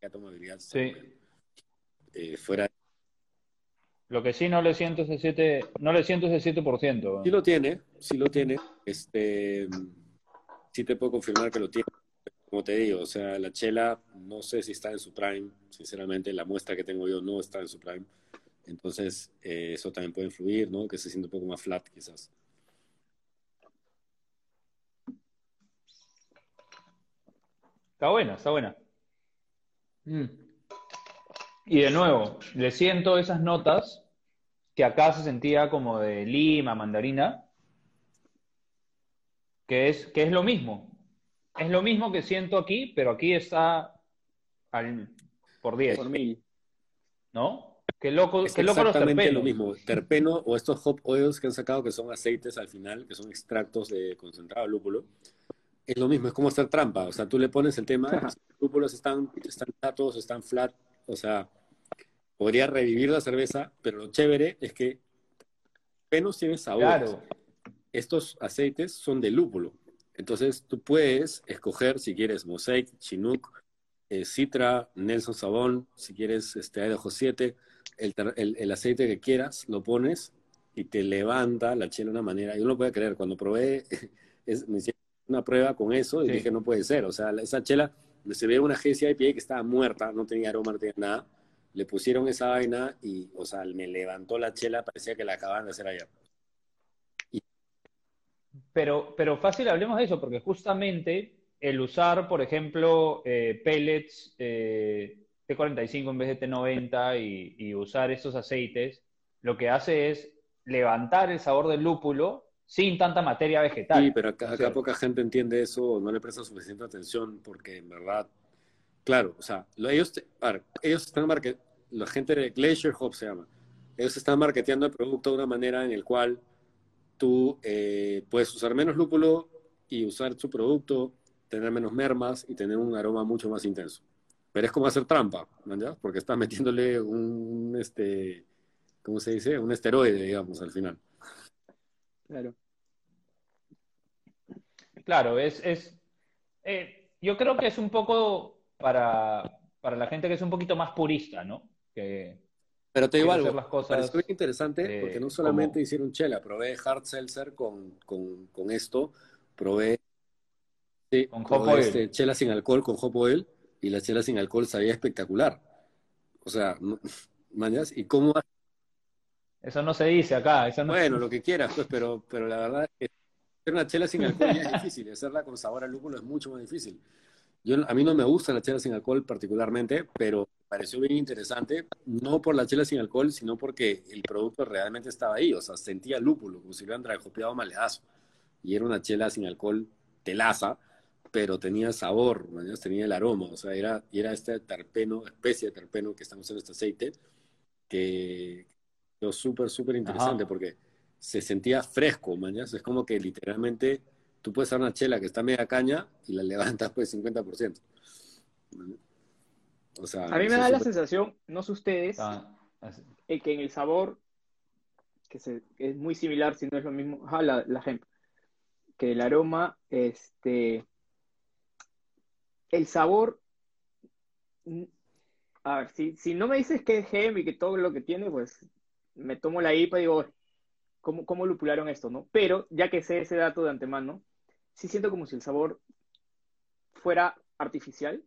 haya tomabilidad, sí. Eh, fuera. Lo que sí no le siento ese 7, no le siento ese 7%. Sí lo tiene, sí lo tiene. Este, sí te puedo confirmar que lo tiene como te digo, o sea, la chela no sé si está en su prime, sinceramente, la muestra que tengo yo no está en su prime. Entonces, eh, eso también puede influir, ¿no? Que se siente un poco más flat, quizás. Está buena, está buena. Mm. Y de nuevo, le siento esas notas que acá se sentía como de lima, mandarina, que es, que es lo mismo es lo mismo que siento aquí, pero aquí está al, por 10. Por mil. ¿No? Qué loco, es qué loco exactamente lo mismo. Terpeno o estos hop oils que han sacado, que son aceites al final, que son extractos de concentrado de lúpulo, es lo mismo, es como hacer trampa. O sea, tú le pones el tema, los lúpulos están, están platos, están flat, o sea, podría revivir la cerveza, pero lo chévere es que menos tiene sabor. Claro. Estos aceites son de lúpulo. Entonces tú puedes escoger si quieres Mosaic, Chinook, eh, Citra, Nelson Sabón, si quieres este Idaho 7, el, el, el, aceite que quieras, lo pones y te levanta la chela de una manera. Yo no lo puedo creer, cuando probé, [LAUGHS] es, me hicieron una prueba con eso y dije, no puede ser. O sea, esa chela, se veía una GCIPA que estaba muerta, no tenía aroma, no tenía nada. Le pusieron esa vaina y, o sea, me levantó la chela, parecía que la acababan de hacer ayer. Pero, pero fácil, hablemos de eso, porque justamente el usar, por ejemplo, eh, pellets eh, T45 en vez de T90 y, usar esos aceites, lo que hace es levantar el sabor del lúpulo sin tanta materia vegetal. Sí, pero acá, poca gente entiende eso, no le presta suficiente atención, porque en verdad, claro, o sea, ellos, ellos están marketeando, la gente de Glacier Hop se llama, ellos están marketeando el producto de una manera en el cual tú eh, puedes usar menos lúpulo y usar su producto, tener menos mermas y tener un aroma mucho más intenso. Pero es como hacer trampa, ¿no? Porque estás metiéndole un, este, ¿cómo se dice? Un esteroide, digamos, al final. Claro. Claro, es, es eh, yo creo que es un poco para, para la gente que es un poquito más purista, ¿no? Que, pero te digo algo, las cosas, pareció interesante porque no solamente hicieron chela, probé hard seltzer con, con, con esto, probé, sí, con probé este, chela sin alcohol con hop oil y la chela sin alcohol sabía espectacular. O sea, [LAUGHS] mañas, ¿y cómo? Eso no se dice acá. bueno, lo que quieras, pues, pero, pero la verdad es que hacer una chela sin alcohol ya es difícil, hacerla con sabor a lúpulo es mucho más difícil. Yo, a mí no me gusta la chela sin alcohol particularmente, pero pareció bien interesante, no por la chela sin alcohol, sino porque el producto realmente estaba ahí, o sea, sentía lúpulo, como si lo hubieran dragopeado maleazo. Y era una chela sin alcohol telaza, pero tenía sabor, ¿no? tenía el aroma, o sea, era, era este terpeno, especie de terpeno que estamos usando este aceite, que es súper, súper interesante porque se sentía fresco, mañana es como que literalmente tú puedes hacer una chela que está media caña y la [LAUGHS] levantas pues 50%. O sea, a mí me da la sensación, no sé ustedes, ah, que en el sabor, que, es muy similar, si no es lo mismo, la, la gente, que el aroma, este, el sabor, a ver, si, si no me dices que es gem y que todo lo que tiene, pues me tomo la IPA y digo, ¿cómo, cómo lupularon esto, no? Pero, ya que sé ese dato de antemano, sí siento como si el sabor fuera artificial,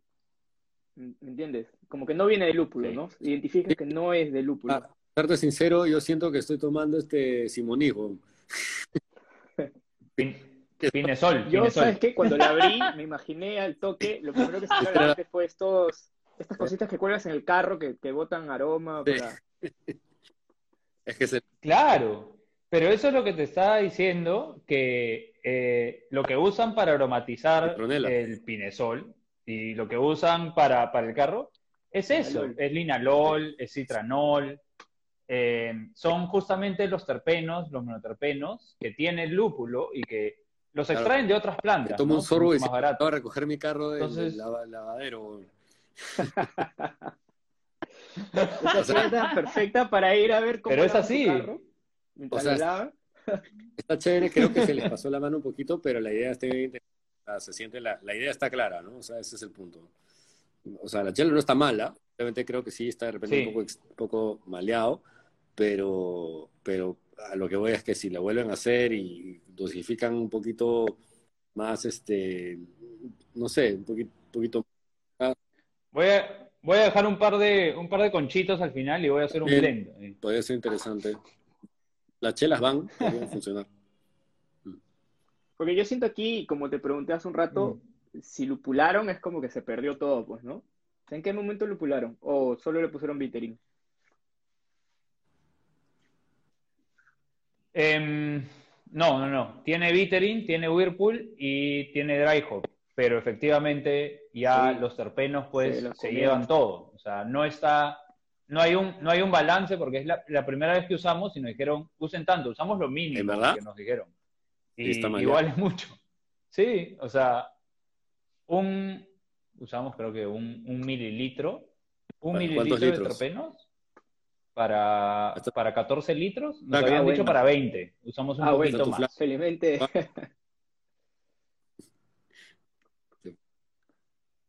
¿me entiendes? Como que no viene de lúpulo, ¿no? Identifica que no es de lúpulo. Para serte sincero, yo siento que estoy tomando este simonijo. Pinesol. [LAUGHS] Yo, ¿sabes qué? Cuando la abrí, [LAUGHS] me imaginé al toque, lo primero que se me la fue estos, estas cositas que cuelgas en el carro que, que botan aroma. [LAUGHS] Es que se... Claro, pero eso es lo que te estaba diciendo, que eh, lo que usan para aromatizar el pinesol y lo que usan para, el carro es eso, es linalol, es citranol, eh, son justamente los terpenos, los monoterpenos, que tienen lúpulo y que los extraen de otras plantas. Tomo un sorbo y a recoger mi carro del lavadero. Esta [LAUGHS] perfecta para ir a ver cómo Pero es así. O sea, está chévere, creo que se les pasó la mano un poquito, pero la idea está se siente la, la, idea está clara, ¿no? O sea, ese es el punto. O sea, la chela no está mala, obviamente creo que sí está de repente un, poco, un poco maleado, pero, pero a lo que voy es que si la vuelven a hacer y dosifican un poquito más, este, no sé, un poquito, poquito Voy a, voy a dejar un par de un par de conchitos al final y voy a hacer un blend. Puede ser interesante. Las chelas van, podrían funcionar. Porque yo siento aquí, como te pregunté hace un rato, si lupularon es como que se perdió todo, pues, ¿no? ¿En qué momento lupularon? ¿O solo le pusieron bittering? Em, no, no, no. Tiene bittering, tiene Whirlpool y tiene dry hop. Pero efectivamente ya los terpenos pues se llevan todo. O sea, no está, no hay un, no hay un balance porque es la, primera vez que usamos y nos dijeron, usen tanto, usamos lo mínimo que nos dijeron. Y igual es [LAUGHS] mucho. Sí, o sea, un, usamos creo que un, mililitro, un mililitro de terpenos para, para 14 litros, nos habían dicho para 20. Usamos un ah, poquito más. Felizmente.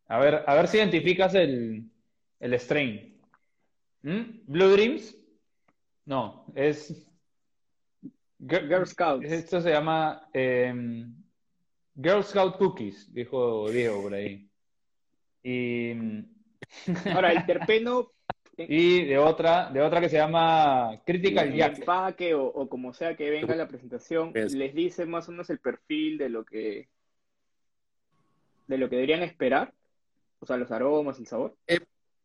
A ver, a ver si identificas el, el strain. ¿Mm? Blue Dreams. No, es. Girl Scout. Esto se llama em, Girl Scout Cookies, dijo Diego por ahí. Y. [LAUGHS] Ahora, el terpeno y de otra, de otra que se llama Critical Jack. El empaque o, o, como sea que venga la presentación, les dice más o menos el perfil de lo que de lo que deberían esperar, o sea, los aromas, el sabor.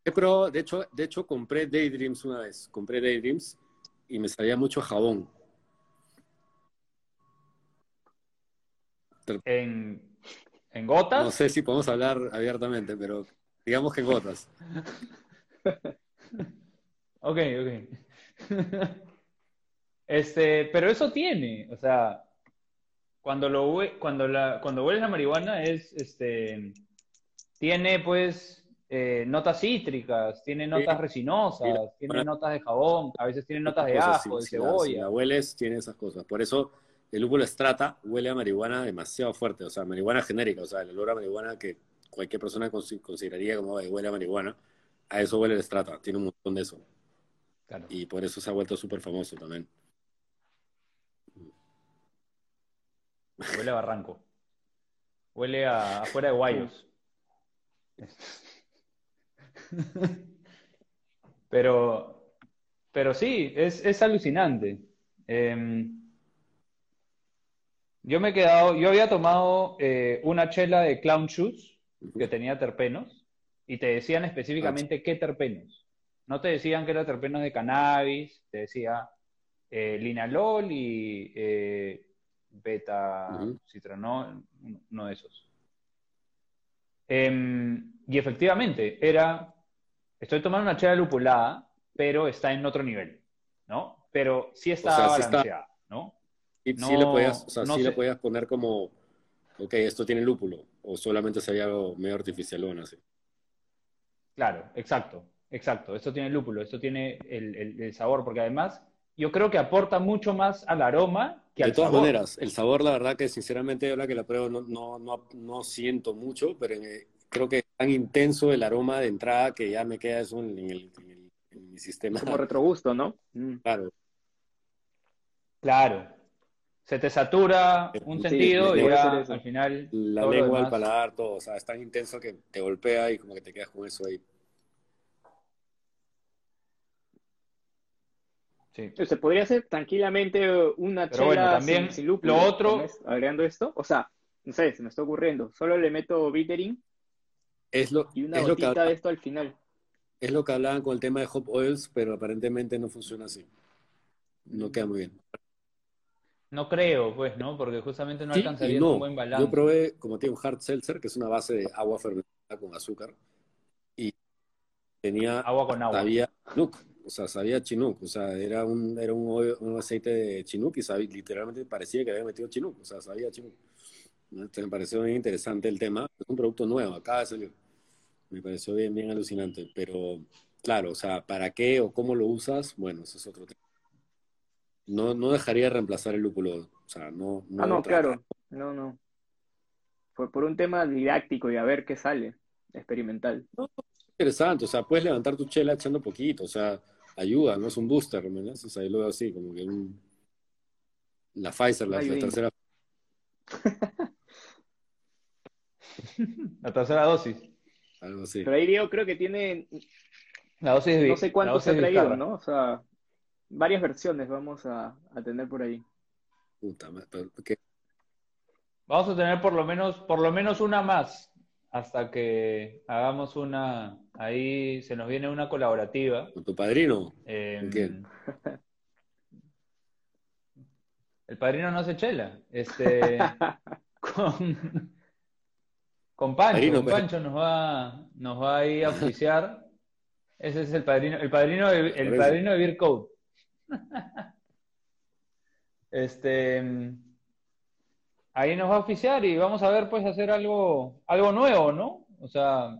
pero de hecho, de hecho compré Daydreams una vez, compré Daydreams y me salía mucho jabón. ¿En, ¿En gotas? No sé si podemos hablar abiertamente, pero digamos que en gotas. [LAUGHS] ok, ok. [LAUGHS] este, pero eso tiene, o sea, cuando lo cuando la cuando hueles la marihuana es este tiene pues eh, notas cítricas, tiene notas resinosas, tiene notas de jabón, a veces tiene notas de ajo, de cebolla. si la hueles, tiene esas cosas. Por eso el lúpulo estrata huele a marihuana demasiado fuerte, o sea, marihuana genérica, o sea, el olor a marihuana que cualquier persona consideraría como huele a marihuana a eso huele el Strata, tiene un montón de eso. Y por eso se ha vuelto súper famoso también. Huele a Barranco. Huele a afuera de Guayos. [LAUGHS] Pero, pero sí, es, alucinante. Em, yo me he quedado, yo había tomado eh, una chela de Clown Shoes que tenía terpenos y te decían específicamente qué terpenos. No te decían que era terpenos de cannabis, te decía eh, linalol y eh, beta citronol, uno de esos. Em, y efectivamente, era, estoy tomando una chela lupulada, pero está en otro nivel, ¿no? Pero sí está balanceada, ¿no? Y sí, le podías, o sea, sí le podías poner como, ok, esto tiene lúpulo, o solamente sería algo medio artificial o así. Claro, exacto, exacto. Esto tiene lúpulo, esto tiene el, sabor, porque además yo creo que aporta mucho más al aroma que al sabor. De todas maneras, el sabor, la verdad que sinceramente, ahora que la pruebo, no, no, no, no siento mucho, pero creo que es tan intenso el aroma de entrada que ya me queda eso en, el, en, mi sistema. Como retrogusto, ¿no? Mm. Claro. Claro. Se te satura un sentido y ya al final. La lengua, el paladar, todo. O sea, es tan intenso que te golpea y como que te quedas con eso ahí. Sí. Se podría hacer tranquilamente una Pero chela también sin, Lo otro. Agregando esto. O sea, no sé, se me está ocurriendo. Solo le meto bittering es lo, y una gotita de esto al final. Es lo que hablaban con el tema de hop oils, pero aparentemente no funciona así. No queda muy bien. No creo, pues, ¿no? Porque justamente no alcanzaría un buen balance. Yo probé, como tiene un hard seltzer, que es una base de agua fermentada con azúcar, y tenía... Agua con agua. Sabía chinook, o sea, sabía chinook, o sea, era un, era un, aceite de chinook y sabía, literalmente parecía que había metido chinook, o sea, sabía chinook. me pareció bien interesante el tema. Es un producto nuevo, acaba de salir. Me pareció bien, bien alucinante, pero claro, o sea, ¿para qué o cómo lo usas? Bueno, eso es otro tema no, no dejaría de reemplazar el lúpulo. O sea, no. no ah, no, claro. No, no. Fue por un tema didáctico y a ver qué sale, experimental. No, interesante. O sea, puedes levantar tu chela echando poquito. O sea, ayuda, no es un booster, ¿verdad? O sea, yo lo veo así, como que un. La Pfizer, la, tercera. la tercera dosis. Algo así. Pero ahí Diego creo que tiene. La dosis de, No sé cuánto se ha traído, ¿no? O sea varias versiones vamos a, tener por ahí. Puta Vamos a tener por lo menos, por lo menos una más, hasta que hagamos una, ahí se nos viene una colaborativa. ¿Con tu padrino? Em, quién? [LAUGHS] El padrino no hace chela. Este, [LAUGHS] con, con Pancho. con Pancho nos va, nos va a ir a oficiar. Ese es el padrino, el padrino de, el padrino de Beer Code. Este, ahí nos va a oficiar y vamos a ver, pues, hacer algo, algo nuevo, ¿no? O sea,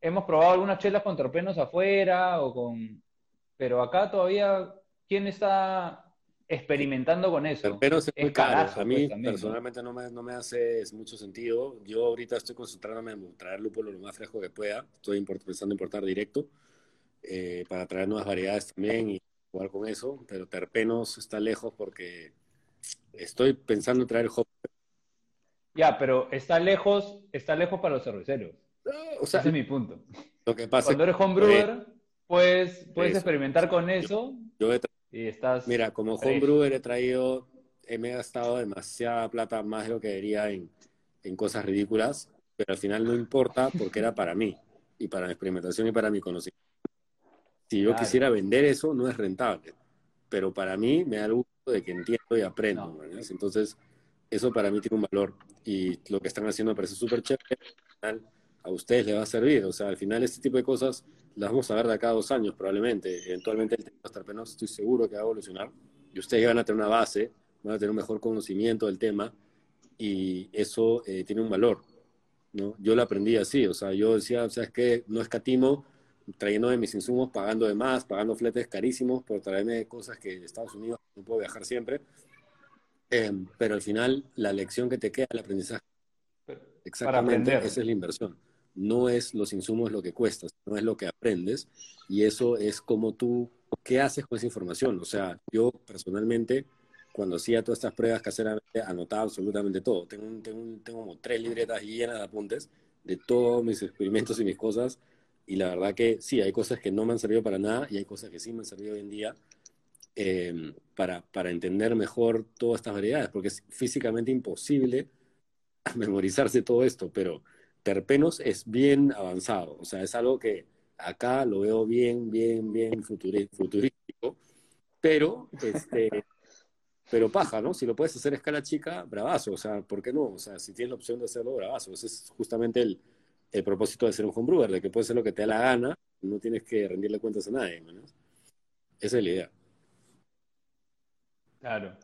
hemos probado algunas chelas con terpenos afuera o con... Pero acá todavía, ¿quién está experimentando con eso? Terpenos es muy caro. a mí pues, personalmente ¿no? me, no me hace mucho sentido. Yo ahorita estoy concentrándome en traer lúpulo lo más fresco que pueda. Estoy pensando en importar directo eh, para traer nuevas variedades también y jugar con eso, pero terpenos está lejos porque estoy pensando en traer hop. Ya, pero está lejos, está lejos para los cerveceros. o sea, Ese es mi punto. Lo que pasa Cuando eres homebrewer, pues, puedes experimentar con eso. y estás Mira, como homebrewer he traído, he gastado demasiada plata, más de lo que debería en, en cosas ridículas, pero al final no importa porque era para mí y para mi experimentación y para mi conocimiento. Si yo quisiera vender eso, no es rentable. Pero para mí me da el gusto de que entiendo y aprendo. Entonces, eso para mí tiene un valor. Y lo que están haciendo me parece súper chévere. a ustedes les va a servir. O sea, al final este tipo de cosas las vamos a ver de acá a dos años probablemente. Eventualmente el tema de estoy seguro que va a evolucionar. Y ustedes van a tener una base, van a tener un mejor conocimiento del tema. Y eso eh, tiene un valor. ¿no? Yo lo aprendí así. O sea, yo decía, ¿sabes qué? No escatimo trayendo de mis insumos, pagando de más, pagando fletes carísimos por traerme cosas que de Estados Unidos no puedo viajar siempre. Em, pero al final, la lección que te queda, el aprendizaje. Exactamente, esa es la inversión. No es los insumos lo que cuesta, no es lo que aprendes. Y eso es como tú, ¿qué haces con esa información? O sea, yo personalmente, cuando hacía todas estas pruebas caseramente, anotaba absolutamente todo. Tengo, tengo, tengo como tres libretas llenas de apuntes de todos mis experimentos y mis cosas y la verdad que sí, hay cosas que no me han servido para nada y hay cosas que sí me han servido hoy en día em, para, para entender mejor todas estas variedades, porque es físicamente imposible [LAUGHS] memorizarse todo esto, pero terpenos es bien avanzado, o sea, es algo que acá lo veo bien, bien, bien futurístico, pero, este, [LAUGHS] pero paja, ¿no? Si lo puedes hacer a escala chica, bravazo, o sea, ¿por qué no? O sea, si tienes la opción de hacerlo, bravazo, ese es justamente el, el propósito de ser un homebrewer, de que puedes hacer lo que te da la gana, no tienes que rendirle cuentas a nadie. ¿no? Esa es la idea. Claro.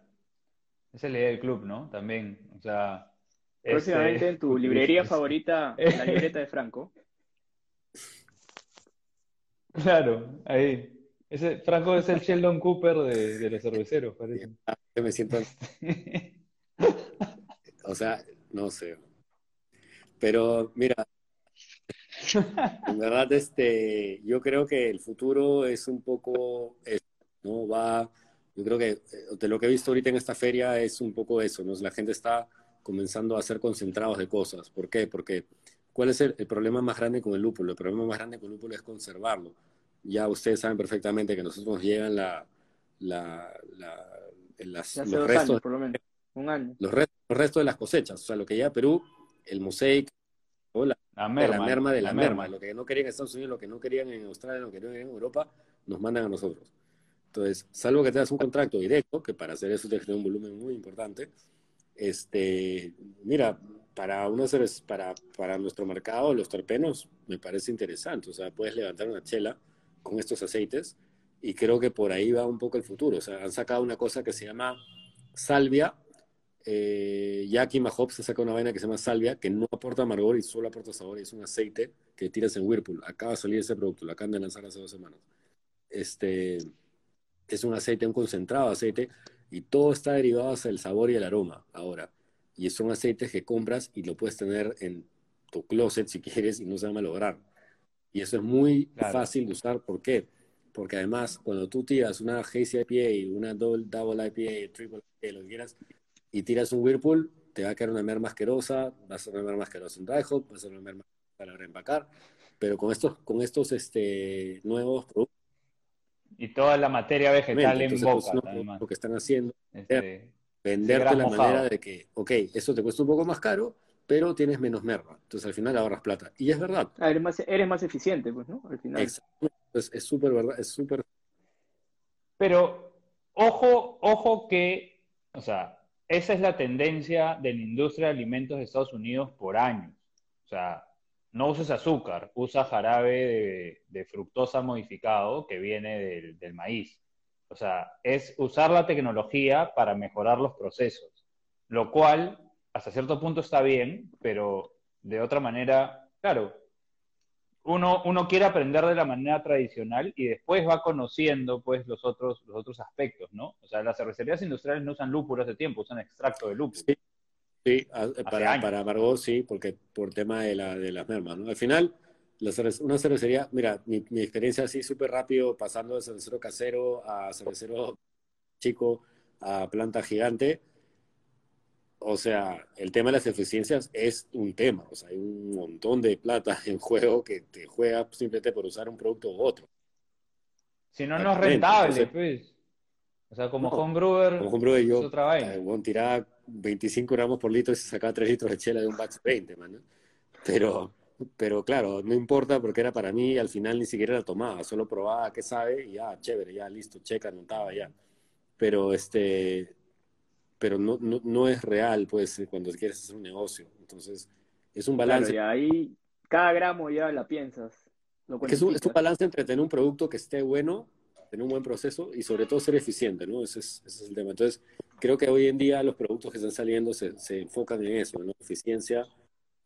Esa es la idea del club, ¿no? También, o sea... Próximamente este, en tu librería favorita, la libreta de Franco. [LAUGHS] Claro, ahí. Ese, Franco es el Sheldon Cooper de, de los cerveceros, parece. [LAUGHS] Yo me siento... [LAUGHS] o sea, no sé. Pero mira, [LAUGHS] en verdad, este, yo creo que el futuro es un poco, eso, ¿no? Va, yo creo que eh, de lo que he visto ahorita en esta feria es un poco eso, ¿no? La gente está comenzando a ser concentrados de cosas. ¿Por qué? Porque ¿cuál es el, el problema más grande con el lúpulo? El problema más grande con el lúpulo es conservarlo. Ya ustedes saben perfectamente que nosotros nos llegan la, la, la, las, Ya los restos años, por lo menos. Un año. los restos, los restos de las cosechas, o sea, lo que llega a Perú, el mosaic, o la, La de merma. la merma de la, la merma, lo que no querían en Estados Unidos, lo que no querían en Australia, lo que no querían en Europa, nos mandan a nosotros. Entonces, salvo que tengas un contrato directo, que para hacer eso tienes que tener un volumen muy importante, este, mira, para, una para, para nuestro mercado, los terpenos, me parece interesante, o sea, puedes levantar una chela con estos aceites y creo que por ahí va un poco el futuro, o sea, han sacado una cosa que se llama salvia, eh, Jackie Mahop se saca una vaina que se llama salvia, que no aporta amargor y solo aporta sabor, y es un aceite que tiras en Whirlpool. Acaba de salir ese producto, lo acaban de lanzar hace dos semanas. Este, es un aceite, un concentrado de aceite, y todo está derivado hacia el sabor y el aroma ahora. Y son aceites que compras y lo puedes tener en tu closet si quieres y no se va a malograr. Y eso es muy Claro. fácil de usar. ¿Por qué? Porque además, cuando tú tiras una Hazy IPA, una Double, double IPA, Triple IPA, lo que quieras, y tiras un Whirlpool, te va a quedar una merma asquerosa, va a ser una merma asquerosa en dry hop, va a ser una merma para reempacar, pero con estos, con estos este, nuevos productos, Y toda la materia vegetal en entonces, boca, pues, no, además. lo que están haciendo, Este, venderte gras la mojado. manera de que, ok, esto te cuesta un poco más caro, pero tienes menos merma, entonces al final ahorras plata. Y es verdad, Ah, eres más, eres más eficiente, pues, ¿no? Al final. exactamente. Entonces, es súper verdad, es súper Pero ojo, ojo que, o sea, esa es la tendencia de la industria de alimentos de Estados Unidos por años. O sea, no uses azúcar, usa jarabe de, fructosa modificado que viene del, del maíz. O sea, es usar la tecnología para mejorar los procesos, lo cual hasta cierto punto está bien, pero de otra manera, claro, uno, uno quiere aprender de la manera tradicional y después va conociendo pues los otros, los otros aspectos, ¿no? O sea, las cervecerías industriales no usan lúpulo hace tiempo, usan extracto de lúpulo. Sí. Sí, a- para, para Margot sí, porque por tema de, la, de las mermas, ¿no? Al final, la una cervecería, mira, mi, mi experiencia así súper rápido, pasando de cervecero casero a cervecero chico a planta gigante, o sea, el tema de las eficiencias es un tema, o sea, hay un montón de plata [LAUGHS] en juego que te juega simplemente por usar un producto u otro. Si no, no es rentable, entonces- pues. O sea, como No, homebrewer Como es yo otra vaina. eh, bueno, tiraba 25 gramos por litro y se sacaba 3 litros de chela de un batch 20, man, ¿no? Pero, pero claro, no importa porque era para mí, al final ni siquiera la tomaba, solo probaba qué sabe y ya, chévere, ya, listo, checa, anotaba, ya. Pero este, pero no, no, no es real, pues, cuando quieres hacer un negocio. Entonces, es un Claro, balance. y ahí cada gramo ya la piensas. Lo Es que es un, es un balance entre tener un producto que esté bueno, tener un buen proceso y sobre todo ser eficiente, ¿no? Ese es, ese es el tema. Entonces, creo que hoy en día los productos que están saliendo se, se enfocan en eso, en la eficiencia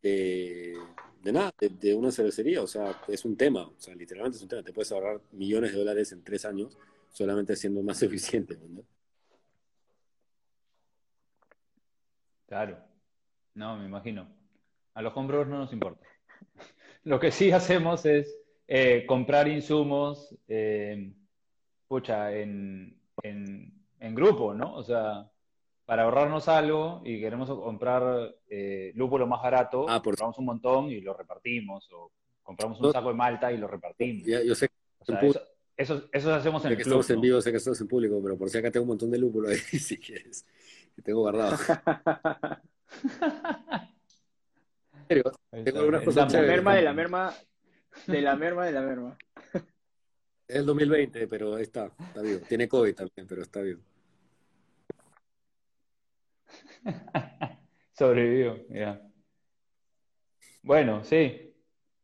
de, de nada, de, de una cervecería. O sea, es un tema, o sea, literalmente es un tema. Te puedes ahorrar millones de dólares en tres años solamente siendo más [LAUGHS] eficiente, ¿no? Claro. No, me imagino. A los homebrewers no nos importa. [LAUGHS] Lo que sí hacemos es eh, comprar insumos, eh, pucha, en, en, en grupo, ¿no? O sea, para ahorrarnos algo y queremos comprar eh, lúpulo más barato, Ah, por- compramos un montón y lo repartimos, o compramos un saco de malta y lo repartimos. Ya, yo sé O sea, en eso, eso, eso hacemos en sé el que club, estamos en vivo, sé que estamos en público, pero por si acá tengo un montón de lúpulo ahí, [LAUGHS] si quieres, que tengo guardado. [LAUGHS] En serio, Tengo algunas cosas La merma de la merma, de la merma de la merma. Es el 2020, pero ahí está, está vivo. Tiene COVID también, pero está vivo. [LAUGHS] Sobrevivió, ya. Bueno, sí.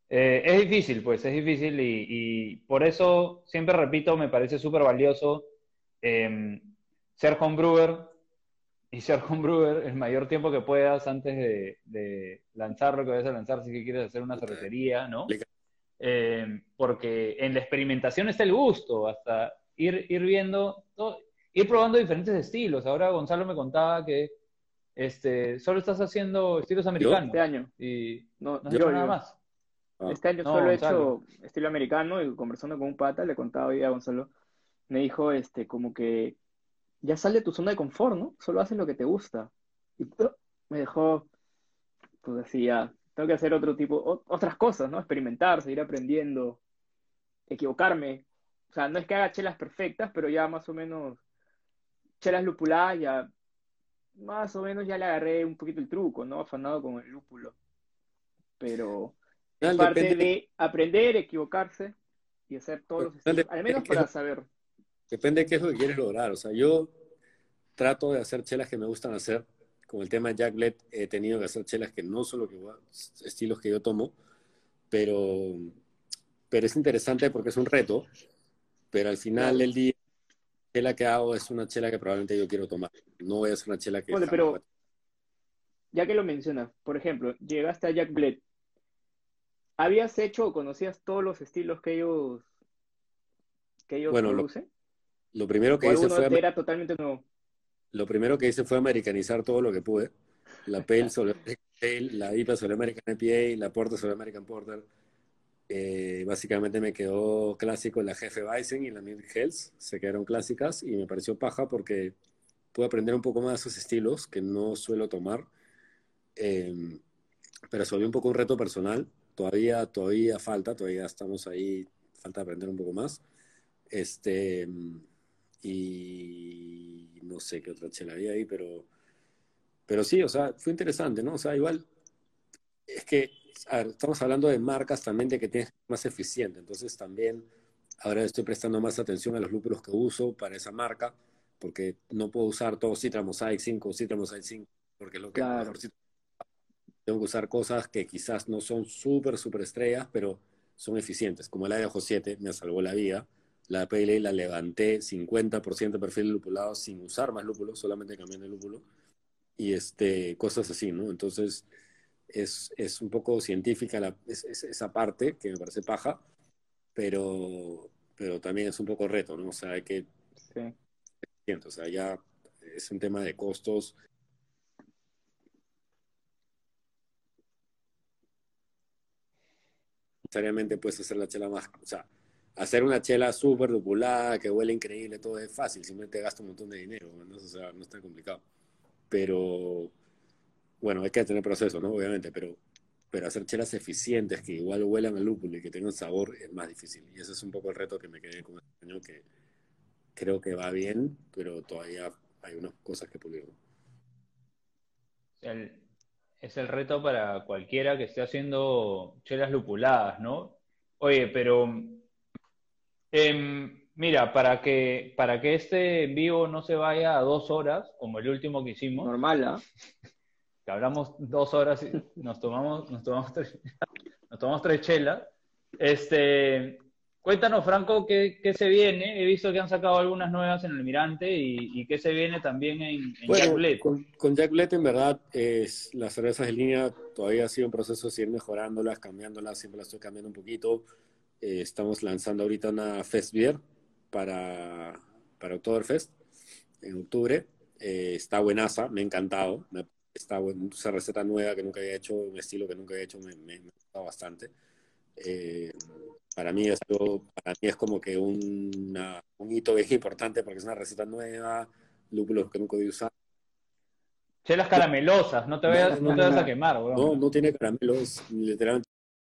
Eh, es difícil, pues, es difícil y, por eso, siempre repito, me parece súper valioso em, ser homebrewer y ser homebrewer el mayor tiempo que puedas antes de, lanzar lo que vayas a lanzar, si quieres hacer una cervecería, ¿no? Em, porque en la experimentación está el gusto, hasta ir, ir viendo, ir probando diferentes estilos. Ahora Gonzalo me contaba que este, solo estás haciendo estilos americanos. Este año. Y no, no hecho nada más. Ah. Este año solo he hecho estilo americano y conversando con un pata, le contaba hoy a Gonzalo, me dijo, este, como que ya sale de tu zona de confort, ¿no? Solo haces lo que te gusta. Y me dejó, pues decía, tengo que hacer otro tipo, otras cosas, ¿no? Experimentar, seguir aprendiendo, equivocarme. O sea, no es que haga chelas perfectas, pero ya más o menos, chelas lupuladas, ya más o menos ya le agarré un poquito el truco, ¿no? Afanado con el lúpulo. Pero es parte de aprender, equivocarse y hacer todos los estilos, al menos para saber. Depende de qué es lo que quieres lograr. O sea, yo trato de hacer chelas que me gustan hacer. Con el tema de Jack Bled he tenido que hacer chelas que no son los que, estilos que yo tomo, pero, pero es interesante porque es un reto, pero al final del día, la chela que hago es una chela que probablemente yo quiero tomar. No voy a hacer una chela que... Bueno, pero ya que lo mencionas, por ejemplo, llegaste a Jack Bled, ¿habías hecho o conocías todos los estilos que ellos, que ellos producen? Lo, primero que hice fue... Era totalmente nuevo. Lo primero que hice fue americanizar todo lo que pude. La [LAUGHS] Pale sobre la IPA sobre American IPA, la Porter sobre American Porter. Eh, básicamente me quedó clásico la Jefe Bison y la Milk Hells. Se quedaron clásicas y me pareció paja porque pude aprender un poco más de esos estilos que no suelo tomar. Em, pero se volvió un poco un reto personal. Todavía, todavía falta, todavía estamos ahí, falta aprender un poco más. Este, y no sé qué otra chela había ahí, pero, pero sí, o sea, fue interesante, ¿no? O sea, igual, es que, estamos hablando de marcas también de que tienes más eficiente, entonces también ahora estoy prestando más atención a los lúpulos que uso para esa marca, porque no puedo usar todo Citra Mosaic 5 o Citra Mosaic 5, porque lo que mejor tengo que usar cosas que quizás no son súper, súper estrellas, pero son eficientes, como el Idaho 7 me salvó la vida, la PLA la levanté 50% de perfil lupulado sin usar más lúpulo, solamente cambiando el lúpulo. Y este, cosas así, ¿no? Entonces, es, es un poco científica la, esa parte que me parece paja, pero, pero también es un poco reto, ¿no? O sea, hay que... Sí. O sea, ya es un tema de costos. Necesariamente puedes hacer la chela más... O sea, hacer una chela súper dupulada, que huele increíble, todo es fácil, simplemente gasta un montón de dinero, ¿no? O sea, no es tan complicado. Pero, bueno, hay que tener proceso, ¿no? Obviamente, pero, pero hacer chelas eficientes que igual huelan al lúpulo y que tengan sabor es más difícil. Y ese es un poco el reto que me quedé con este año, que creo que va bien, pero todavía hay unas cosas que pulir. es el reto para cualquiera que esté haciendo chelas lupuladas, ¿no? Oye, pero Em, mira, para que, para que este vivo no se vaya a dos horas, como el último que hicimos. Normal, ¿ah? Que hablamos dos horas y nos tomamos, nos tomamos tres, nos tomamos tres chelas. Este, cuéntanos, Franco, ¿qué, se viene? He visto que han sacado algunas nuevas en el Mirante y, qué se viene también en, Jack Bled. Con, con, Jack Bled, en verdad, es, las cervezas de línea todavía ha sido un proceso de ir mejorándolas, cambiándolas, siempre las estoy cambiando un poquito. Eh, estamos lanzando ahorita una Fest Beer para, para Oktoberfest en octubre. Eh, está buenaza, me ha encantado. está esa receta nueva que nunca había hecho, un estilo que nunca había hecho, me, me, ha gustado bastante. Eh, para mí esto para mí es como que un hito bien importante porque es una receta nueva, lúpulos que nunca había usado. Chelas caramelosas, no te vayas, no, te a quemar, bro. No, no tiene caramelos, literalmente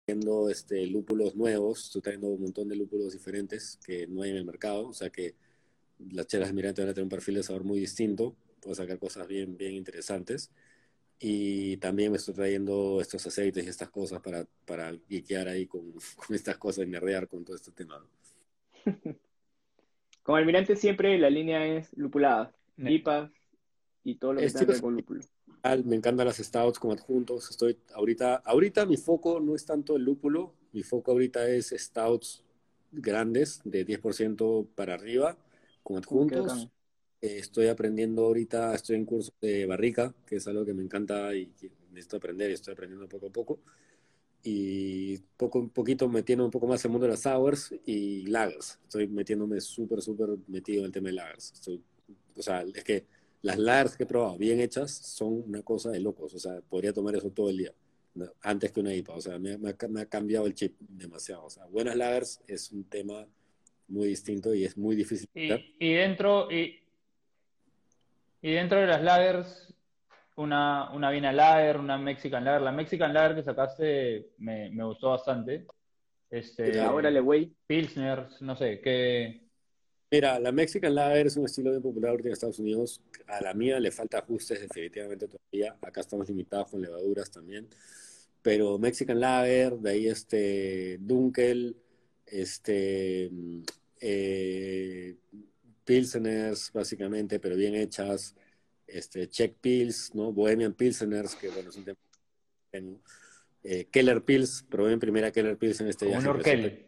trayendo este, lúpulos nuevos, estoy trayendo un montón de lúpulos diferentes que no hay en el mercado, o sea que las chelas de Mirante van a tener un perfil de sabor muy distinto, puedo sacar cosas bien, bien interesantes. Y también me estoy trayendo estos aceites y estas cosas para, para guiquear ahí con, [LAUGHS] con estas cosas y nerdear con todo este tema. Con Almirante siempre la línea es lupulada, lipa y todo lo que tenga con lúpulo. Me encantan las stouts con adjuntos. Estoy ahorita, ahorita mi foco no es tanto el lúpulo, mi foco ahorita es stouts grandes de 10% para arriba con adjuntos. Eh, estoy aprendiendo ahorita, estoy en curso de barrica, que es algo que me encanta y necesito aprender y estoy aprendiendo poco a poco. Y poco un poquito metiendo un poco más el mundo de las sours y lagers. Estoy metiéndome súper, súper metido en el tema de lagers. Estoy, o sea, es que las lagers que he probado bien hechas son una cosa de locos. O sea, podría tomar eso todo el día, antes que una IPA. O sea, me, me, ha, cambiado el chip demasiado. O sea, buenas lagers es un tema muy distinto y es muy difícil. Y, y dentro, y, y dentro de las lagers, una, una Vina Lager, una Mexican Lager. La Mexican Lager que sacaste me, me gustó bastante. Este, Ahora le güey. Pilsner, no sé, qué. Mira, la Mexican Lager es un estilo bien popular en Estados Unidos. A la mía le falta ajustes definitivamente todavía. Acá estamos limitados con levaduras también. Pero Mexican Lager, de ahí este Dunkel, este eh, pilseners, básicamente, pero bien hechas, este, Czech Pils, ¿no? Bohemian Pilseners, que bueno, es un tema. Eh, Keller Pils, probé en primera Keller Pils en este viaje.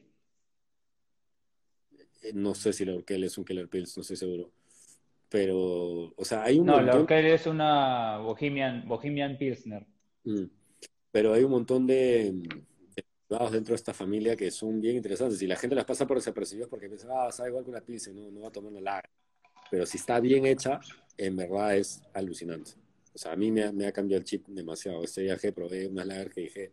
Eh, no sé si la Orkel es un Keller Pils, no estoy seguro. Pero, o sea, hay un no, montón... la Orkel es una Bohemian, Bohemian Pilsner. Mm. Pero hay un montón de, dentro de esta familia que son bien interesantes. Y la gente las pasa por desapercibidos porque piensa, ah, sabe igual que una pizza, no, no va a tomar una lager. Pero si está bien hecha, en verdad es alucinante. O sea, a mí me ha, me ha cambiado el chip demasiado. Este viaje probé una lager que dije,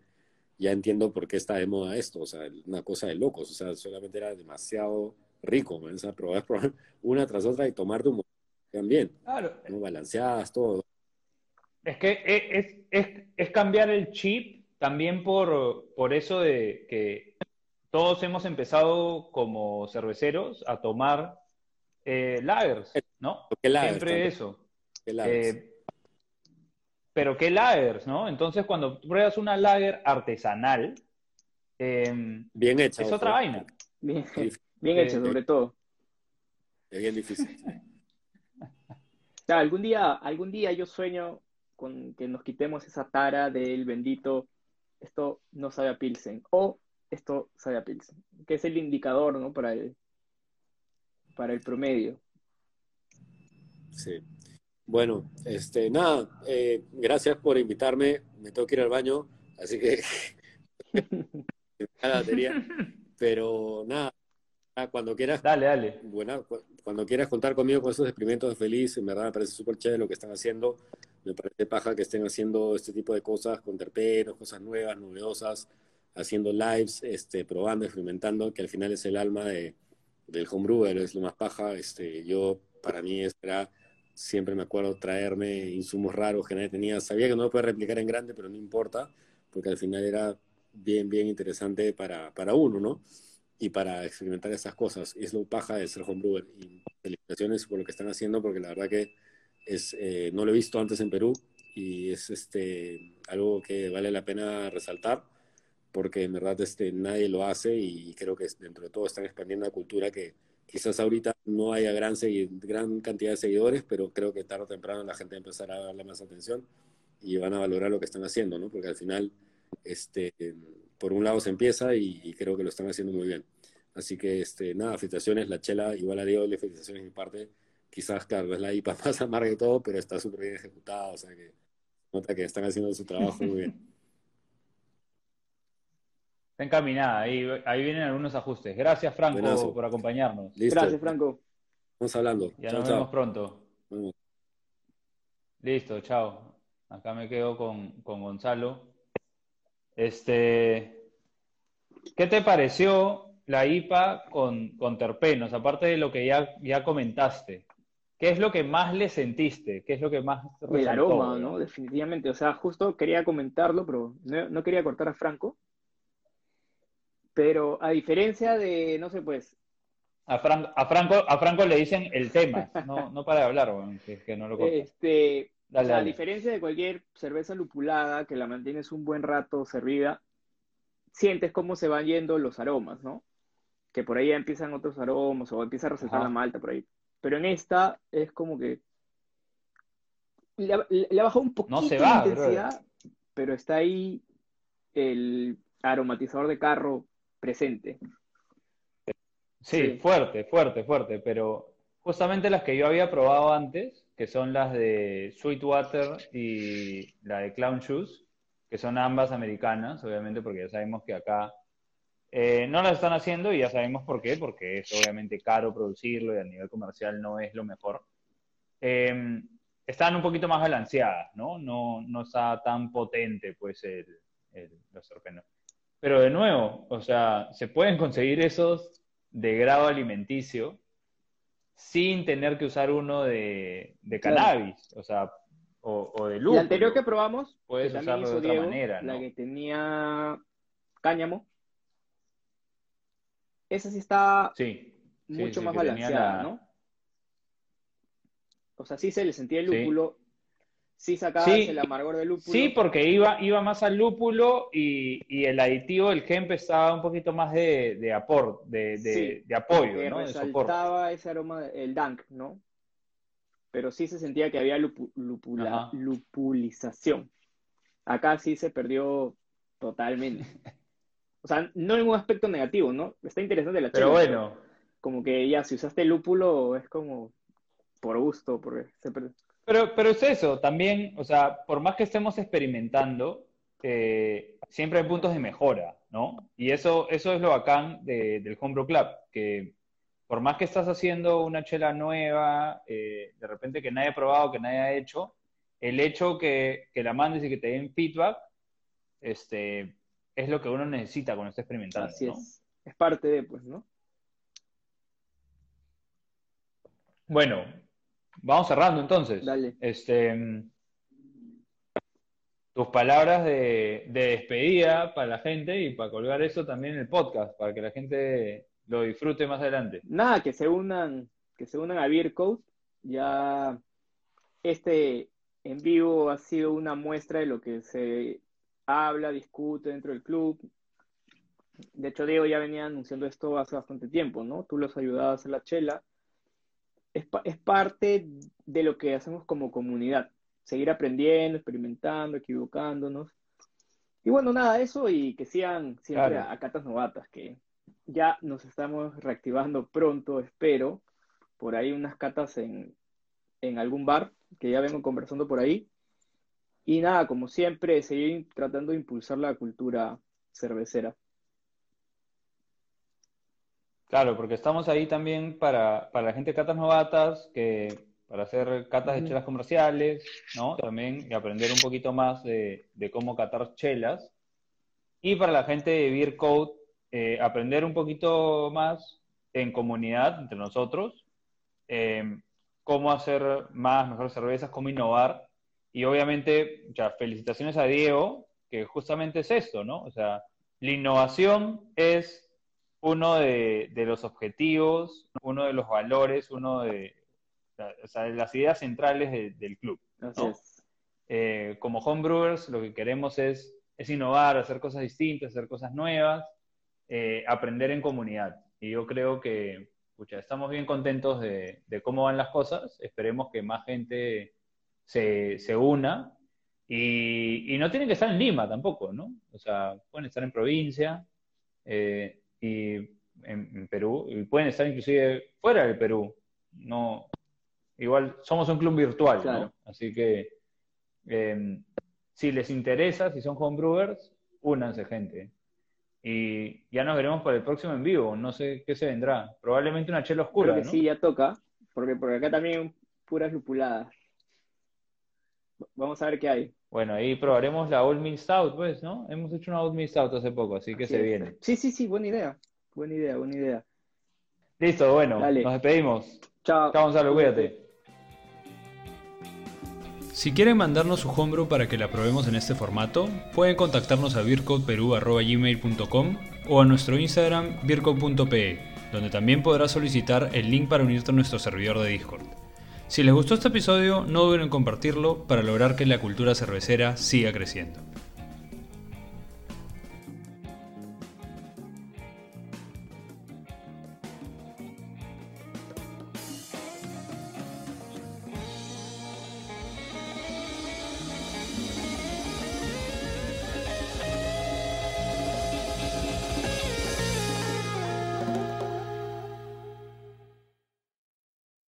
ya entiendo por qué está de moda esto. O sea, una cosa de locos. O sea, solamente era demasiado rico. O sea, probar, [LAUGHS] probar una tras otra y tomarte un también. Claro. ¿no? Balanceadas, todo. Es que es, es, es cambiar el chip también por, por eso de que todos hemos empezado como cerveceros a tomar eh, lagers, ¿no? Siempre eso. Eh, pero qué lagers, ¿no? Entonces cuando pruebas una lager artesanal, em, bien hecha. Es otra vaina. Bien, bien hecha, sobre todo. Es bien difícil. algún día, algún día yo sueño con que nos quitemos esa tara del bendito esto no sabe a Pilsen o esto sabe a Pilsen, que es el indicador ¿no? para, el, para el promedio. Sí. Bueno, este, nada, eh, gracias por invitarme. Me tengo que ir al baño, así que [LAUGHS] [LAUGHS] la batería. [LAUGHS] Pero nada, cuando quieras. Dale, dale. Bueno, cuando quieras contar conmigo con esos experimentos de feliz, en verdad me parece súper chévere lo que están haciendo. Me parece paja que estén haciendo este tipo de cosas con terpenos, cosas nuevas, novedosas, haciendo lives, este, probando, experimentando, que al final es el alma de, del homebrewer, es lo más paja. Este, yo, para mí, era, siempre me acuerdo traerme insumos raros que nadie tenía. Sabía que no lo podía replicar en grande, pero no importa, porque al final era bien, bien interesante para, para uno, ¿no? Y para experimentar esas cosas. Y es lo paja de ser homebrewer. Y felicitaciones por lo que están haciendo, porque la verdad que es, eh, no lo he visto antes en Perú y es este, algo que vale la pena resaltar porque en verdad este, nadie lo hace y creo que dentro de todo están expandiendo la cultura que quizás ahorita no haya gran, gran cantidad de seguidores, pero creo que tarde o temprano la gente empezará a darle más atención y van a valorar lo que están haciendo, ¿no? Porque al final, este, por un lado se empieza y, creo que lo están haciendo muy bien. Así que, este, nada, felicitaciones, la chela, igual a Dios, le felicitaciones de mi parte quizás, claro, es la IPA [LAUGHS] más amarga y todo, pero está súper bien ejecutada, o sea que nota que están haciendo su trabajo muy bien. [LAUGHS] Está encaminada, ahí, ahí vienen algunos ajustes. Gracias, Franco, por acompañarnos. Gracias, Franco. Vamos hablando. Ya nos vemos pronto. Listo, chao. Acá me quedo con, con Gonzalo. Este, ¿qué te pareció la IPA con, con terpenos? Aparte de lo que ya, ya comentaste. ¿Qué es lo que más le sentiste? ¿Qué es lo que más resaltó? El aroma, ¿no? Definitivamente. O sea, justo quería comentarlo, pero no, quería cortar a Franco. Pero a diferencia de, no sé, pues... A, a, Franco, a Franco le dicen el tema, no, no para de hablar, que, no lo Este, o sea, a diferencia de cualquier cerveza lupulada que la mantienes un buen rato servida, sientes cómo se van yendo los aromas, ¿no? Que por ahí ya empiezan otros aromas o empieza a resaltar la malta por ahí. Pero en esta es como que le, ha- bajado un poquito No se va, intensidad, pero está ahí el aromatizador de carro presente. Sí, Sí. fuerte, fuerte, fuerte, pero justamente las que yo había probado antes, que son las de Sweetwater y la de Clown Shoes, que son ambas americanas, obviamente, porque ya sabemos que acá eh, no las están haciendo y ya sabemos por qué, porque es obviamente caro producirlo y a nivel comercial no es lo mejor. Eh, están un poquito más balanceadas, ¿no? No, no está tan potente, pues, el, el, los terpenos. Pero de nuevo, o sea, se pueden conseguir esos de grado alimenticio sin tener que usar uno de, de Claro. cannabis, o sea, o, o de lúpulo. La anterior que probamos, Puedes que usarlo hizo de otra Diego, manera, la ¿no? que tenía cáñamo, esa sí está Sí, sí, mucho sí, más balanceada, la- ¿no? O sea, sí se le sentía el lúpulo, sí sacaba Sí, el amargor del lúpulo. Sí, porque iba, iba más al lúpulo y, y el aditivo del hemp estaba un poquito más de, de apor, de, de, de apoyo, ¿no? Resaltaba ese aroma, el dank, ¿no? Pero sí se sentía que había lupu- lupula- Ajá. lupulización. Acá sí se perdió totalmente. [LAUGHS] O sea, no en un aspecto negativo, ¿no? Está interesante la Pero chela, bueno, Como que ya, si usaste lúpulo, es como por gusto, porque se pero, pero es eso, también, o sea, por más que estemos experimentando, eh, siempre hay puntos de mejora, ¿no? Y eso, eso es lo bacán de- del Homebrew Club, que por más que estás haciendo una chela nueva, eh, de repente que nadie ha probado, que nadie ha hecho, el hecho que, que la mandes y que te den feedback, este, es lo que uno necesita cuando está experimentando, así ¿no? es. Es parte de, pues, ¿no? Bueno, vamos cerrando entonces. Dale. Este, tus palabras de, de despedida para la gente y para colgar eso también en el podcast, para que la gente lo disfrute más adelante. Nada, que se unan, que se unan a Beer Code. Ya este en vivo ha sido una muestra de lo que se habla, discute dentro del club. De hecho, Diego ya venía anunciando esto hace bastante tiempo, ¿no? Tú los ayudabas a hacer la chela. Es, pa- es parte de lo que hacemos como comunidad. Seguir aprendiendo, experimentando, equivocándonos. Y bueno, nada, eso y que sigan siempre Claro. a, a Catas Novatas, que ya nos estamos reactivando pronto, espero, por ahí unas catas en, en algún bar, que ya vengo conversando por ahí. Y nada, como siempre, seguir tratando de impulsar la cultura cervecera. Claro, porque estamos ahí también para, para la gente de catas novatas, que para hacer catas de chelas comerciales, ¿no? También y aprender un poquito más de, de cómo catar chelas. Y para la gente de Beer Code, eh, aprender un poquito más en comunidad entre nosotros, eh, cómo hacer más, mejores cervezas, cómo innovar. Y obviamente, ya, felicitaciones a Diego, que justamente es esto, ¿no? O sea, la innovación es uno de, de los objetivos, uno de los valores, uno de, o sea, de las ideas centrales de- del club. ¿no? Eh, como homebrewers, lo que queremos es, es innovar, hacer cosas distintas, hacer cosas nuevas, eh, aprender en comunidad. Y yo creo que pucha, estamos bien contentos de, de cómo van las cosas. Esperemos que más gente se, se una. Y, y no tienen que estar en Lima tampoco, ¿no? O sea, pueden estar en provincia eh, y en, en Perú, y pueden estar inclusive fuera del Perú. No, igual somos un club virtual, Claro. ¿no? Así que eh, si les interesa, si son homebrewers, únanse, gente. Y ya nos veremos para el próximo en vivo. No sé qué se vendrá. Probablemente una chela oscura, Creo que ¿no? sí, ya toca, porque por acá también puras lupuladas. Vamos a ver qué hay. Bueno, ahí probaremos la Old Mill Stout, pues, ¿no? Hemos hecho una Old Mill Stout hace poco, así que Así se es. viene. Sí, sí, sí, buena idea. Buena idea, buena idea. Listo, bueno, Dale. nos despedimos. Chao. Chao, Gonzalo, cuídate. Si quieren mandarnos su homebrew para que la probemos en este formato, pueden contactarnos a beercodeperu.gmail.com o a nuestro Instagram beercode.pe, donde también podrás solicitar el link para unirte a nuestro servidor de Discord. Si les gustó este episodio, no duden en compartirlo para lograr que la cultura cervecera siga creciendo.